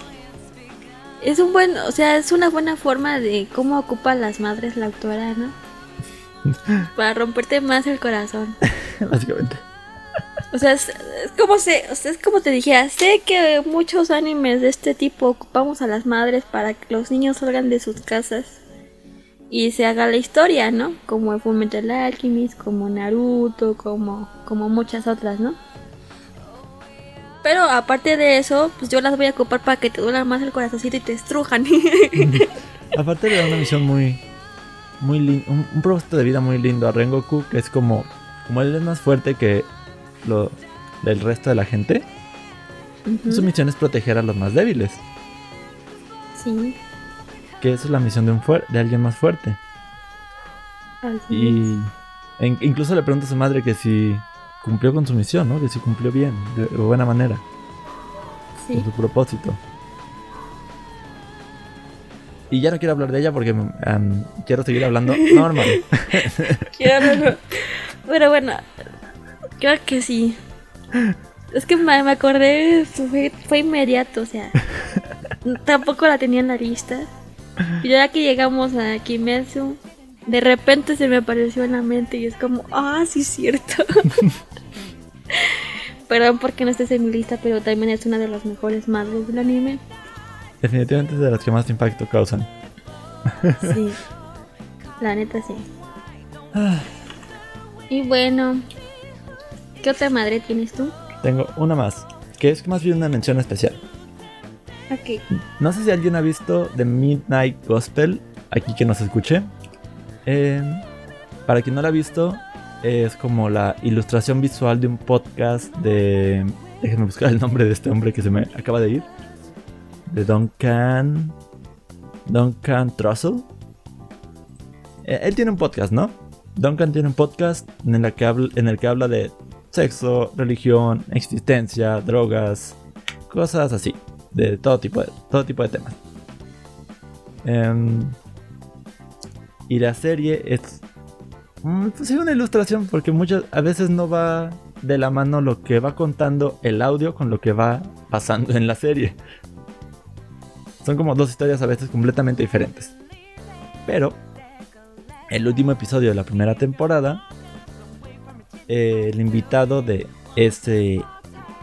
Es un buen, o sea, es una buena forma de cómo ocupa las madres la autora, ¿no? Para romperte más el corazón. Básicamente. O sea, es, como se, o sea, es como te dije, sé que muchos animes de este tipo ocupamos a las madres para que los niños salgan de sus casas y se haga la historia, ¿no? Como Fullmetal Alchemist, como Naruto, como, como muchas otras, ¿no? Pero aparte de eso, pues yo las voy a ocupar para que te duela más el corazoncito y te estrujan. aparte le da una misión muy, muy lindo, un, propósito de vida muy lindo a Rengoku, que es como, como él es más fuerte que lo del resto de la gente, su misión es proteger a los más débiles. Sí que esa es la misión de, un de alguien más fuerte. y incluso le pregunta a su madre que si cumplió con su misión, ¿no? Que si cumplió bien, de, buena manera. Con su propósito. Y ya no quiero hablar de ella porque quiero seguir hablando normal. quiero Pero bueno, creo que sí. Es que me, acordé, fue, fue inmediato, o sea. tampoco la tenía en la lista. Y ya que llegamos a Kimetsu, de repente se me apareció en la mente y es como, ah, sí es cierto. Perdón porque no estés en mi lista, pero también es una de las mejores madres del anime. Definitivamente es de las que más impacto causan. sí, la neta sí. y bueno, ¿qué otra madre tienes tú? Tengo una más, que es más bien una mención especial. No sé si alguien ha visto The Midnight Gospel, aquí que nos escuche. Eh, para quien no la ha visto, es como la ilustración visual de un podcast de... Déjenme buscar el nombre de este hombre que se me acaba de ir. De Duncan... Duncan Trussell. Eh, él tiene un podcast, ¿no? Duncan tiene un podcast en el que habla, en el que habla de sexo, religión, existencia, drogas, cosas así de todo tipo de, todo tipo de temas. Em, y la serie es mm, pues una ilustración porque muchas a veces no va de la mano lo que va contando el audio con lo que va pasando en la serie. Son como dos historias a veces completamente diferentes. Pero el último episodio de la primera temporada, el invitado de ese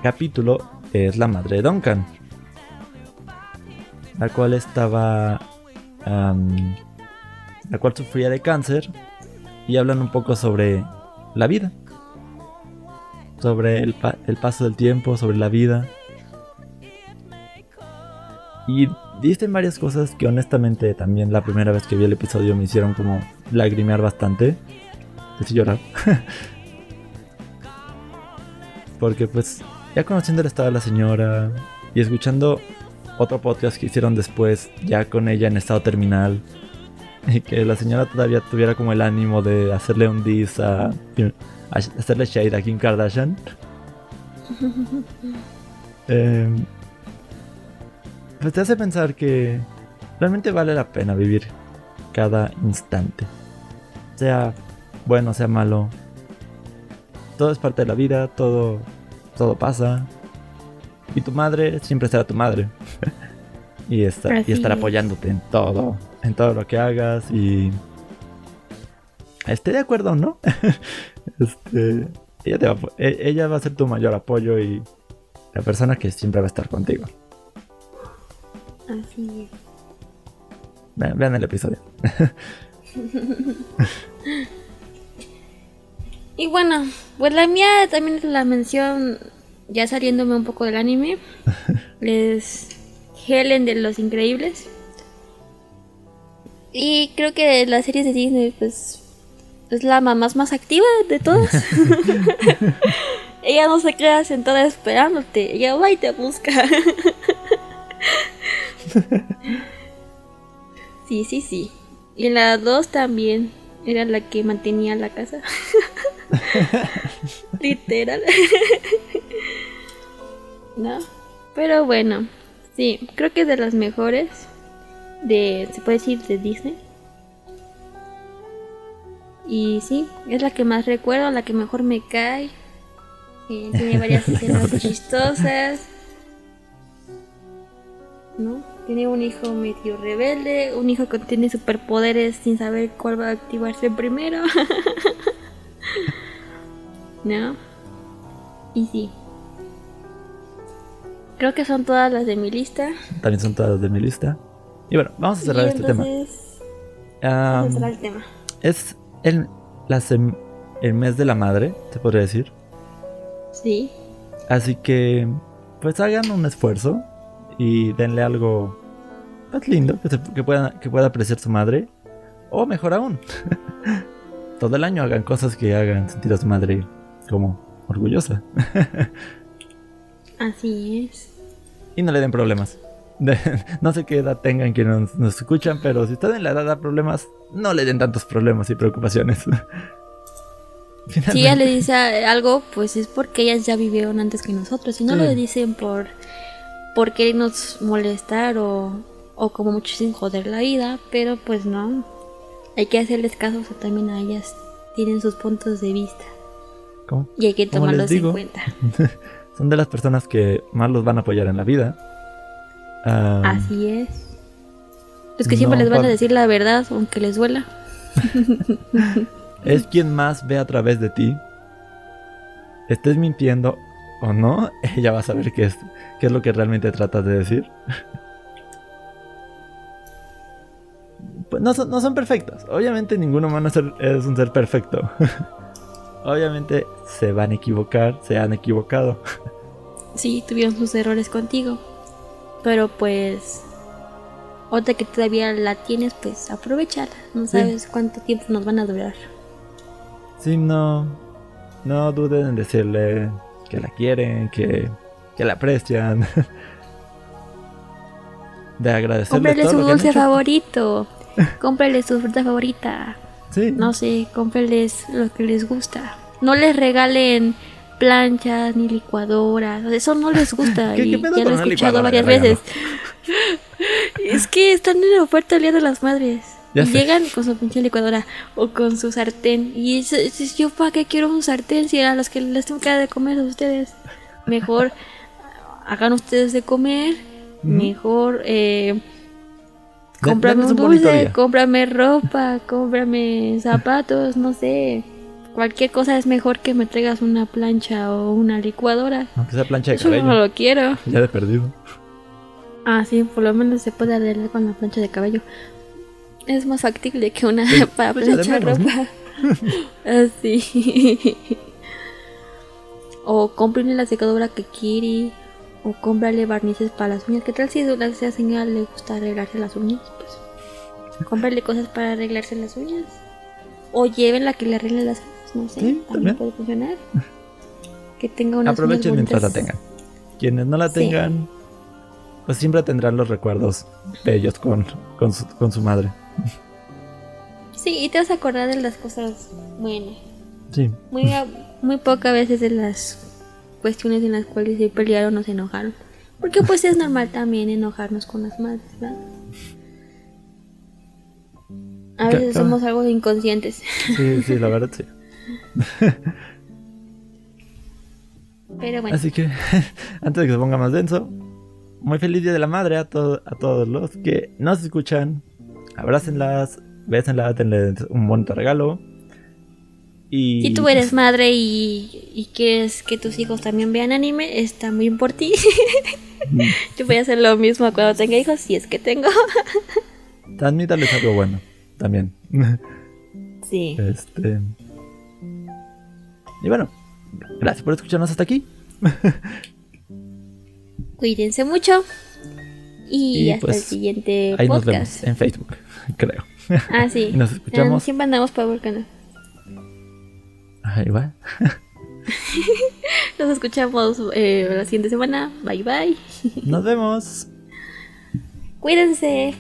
capítulo es la madre de Duncan la cual estaba, la cual sufría de cáncer y hablan un poco sobre la vida, sobre el, paso del tiempo, sobre la vida. Y dicen varias cosas que honestamente también la primera vez que vi el episodio me hicieron como lagrimear bastante. Casi llorar. Porque pues ya conociendo el estado de la señora y escuchando otro podcast que hicieron después, ya con ella en estado terminal. Y que la señora todavía tuviera como el ánimo de hacerle un diss a, hacerle shade a Kim Kardashian. Pues te hace pensar que realmente vale la pena vivir cada instante. Sea bueno, sea malo. Todo es parte de la vida, todo, todo pasa. Y tu madre siempre será tu madre. y, está, y estar apoyándote en todo, en todo lo que hagas y... Esté de acuerdo o no. este, ella, va, e, ella va a ser tu mayor apoyo y la persona que siempre va a estar contigo. Así es. Vean, vean el episodio. y bueno, pues la mía también es la mención ya saliéndome un poco del anime, es Helen de los Increíbles. Y creo que la serie de Disney, pues, es la mamá más activa de todas. ella no se queda sentada esperándote, ella va y te busca. sí, sí, sí. Y en la 2 también era la que mantenía la casa. Literal. ¿no? Pero bueno, sí, creo que es de las mejores de, se puede decir, de Disney. Y sí, es la que más recuerdo, la que mejor me cae. tiene varias escenas chistosas. ¿No? Tiene un hijo medio rebelde, un hijo que tiene superpoderes sin saber cuál va a activarse primero. ¿No? Y sí. Creo que son todas las de mi lista. También son todas las de mi lista. Y bueno, vamos a cerrar Y este tema. Am, vamos a cerrar el tema. es el, la sem- el mes de la madre, se podría decir. Sí. Así que, pues hagan un esfuerzo y denle algo pues, lindo que, se- que pueda, que pueda apreciar su madre. O mejor aún, todo el año hagan cosas que hagan sentir a su madre como orgullosa. Así es. Y no le den problemas. De- no sé qué edad tengan quienes nos, nos escuchan, pero si están en la edad de problemas, no le den tantos problemas y preocupaciones. Si ella le dice algo, pues es porque ellas ya vivieron antes que nosotros. Si no Sí. lo dicen por, por querernos molestar o, o como mucho sin joder la vida, pero pues no. Hay que hacerles caso, o sea, también a ellas tienen sus puntos de vista ¿Cómo? y hay que tomarlos en cuenta. Son de las personas que más los van a apoyar en la vida. Ah, Así es. Los que siempre No, les van a decir la verdad, aunque les duela. es quien más ve a través de ti. Estés mintiendo o no, ella va a saber qué es, qué es lo que realmente tratas de decir. Pues no son, no son perfectos. Obviamente ningún humano es, es un ser perfecto. Obviamente se van a equivocar, se han equivocado. Sí, tuvieron sus errores contigo. Pero pues. Otra que todavía la tienes, pues aprovechala. No Sí. sabes cuánto tiempo nos van a durar. Sí, no, no duden en decirle que la quieren, que, que la aprecian. De agradecerle Cómprale todo su lo que han dulce hecho. favorito. Cómprale su fruta favorita. Sí, No sé, cómprales lo que les gusta. No les regalen planchas ni licuadoras. Eso no les gusta. ¿Qué- qué y pedo ya lo he escuchado varias veces. es que están en oferta el día de las madres. Ya Y sé. llegan con su pinche licuadora o con su sartén. Y es yo para qué quiero un sartén si a los que les tengo que dar de comer a ustedes. Mejor hagan ustedes de comer. Mejor eh, cómprame un dulce, cómprame ropa, cómprame zapatos, no sé. Cualquier cosa es mejor que me traigas una plancha o una licuadora. aunque sea plancha de Eso no cabello. lo quiero. Ya de perdido. Ah, sí, por lo menos se puede arreglar con la plancha de cabello. Es más factible que una Sí, para planchar menos, ¿no? ropa. Así. o cómprale la secadora que quiere. O cómprale barnices para las uñas. ¿Qué tal si a la esa señora le gusta arreglarse las uñas? Pues cómprale cosas para arreglarse las uñas. O llévenla que le arregle las uñas. No sé. Sí, también puede funcionar. Que tenga unas Aprovechen mientras la tengan. Quienes no la Sí. tengan, pues siempre tendrán los recuerdos bellos con, con, su, con su madre. Sí, y te vas a acordar de las cosas buenas. Sí, Muy, muy pocas veces de las cuestiones en las cuales se pelearon o se enojaron. Porque pues es normal también enojarnos con las madres, ¿verdad? A veces somos algo inconscientes. sí, sí, la verdad sí. Pero bueno, Así que, antes de que se ponga más denso, muy feliz Día de la Madre a, to- a todos los que nos escuchan. Abrácenlas, bésenlas, denles un bonito regalo. Y si tú eres madre y, y quieres que tus hijos también vean anime, está muy bien por ti. Yo voy a hacer lo mismo cuando tenga hijos, si es que tengo. Transmítales algo bueno también. Sí. Este. Y bueno, gracias por escucharnos hasta aquí. Cuídense mucho. Y, Y, hasta pues, el siguiente Ahí nos podcast. vemos en Facebook, creo. Ah, sí. Y nos escuchamos. Ah, siempre andamos para volcano. Ah, igual. Nos escuchamos eh, la siguiente semana. Bye bye. Nos vemos. Cuídense.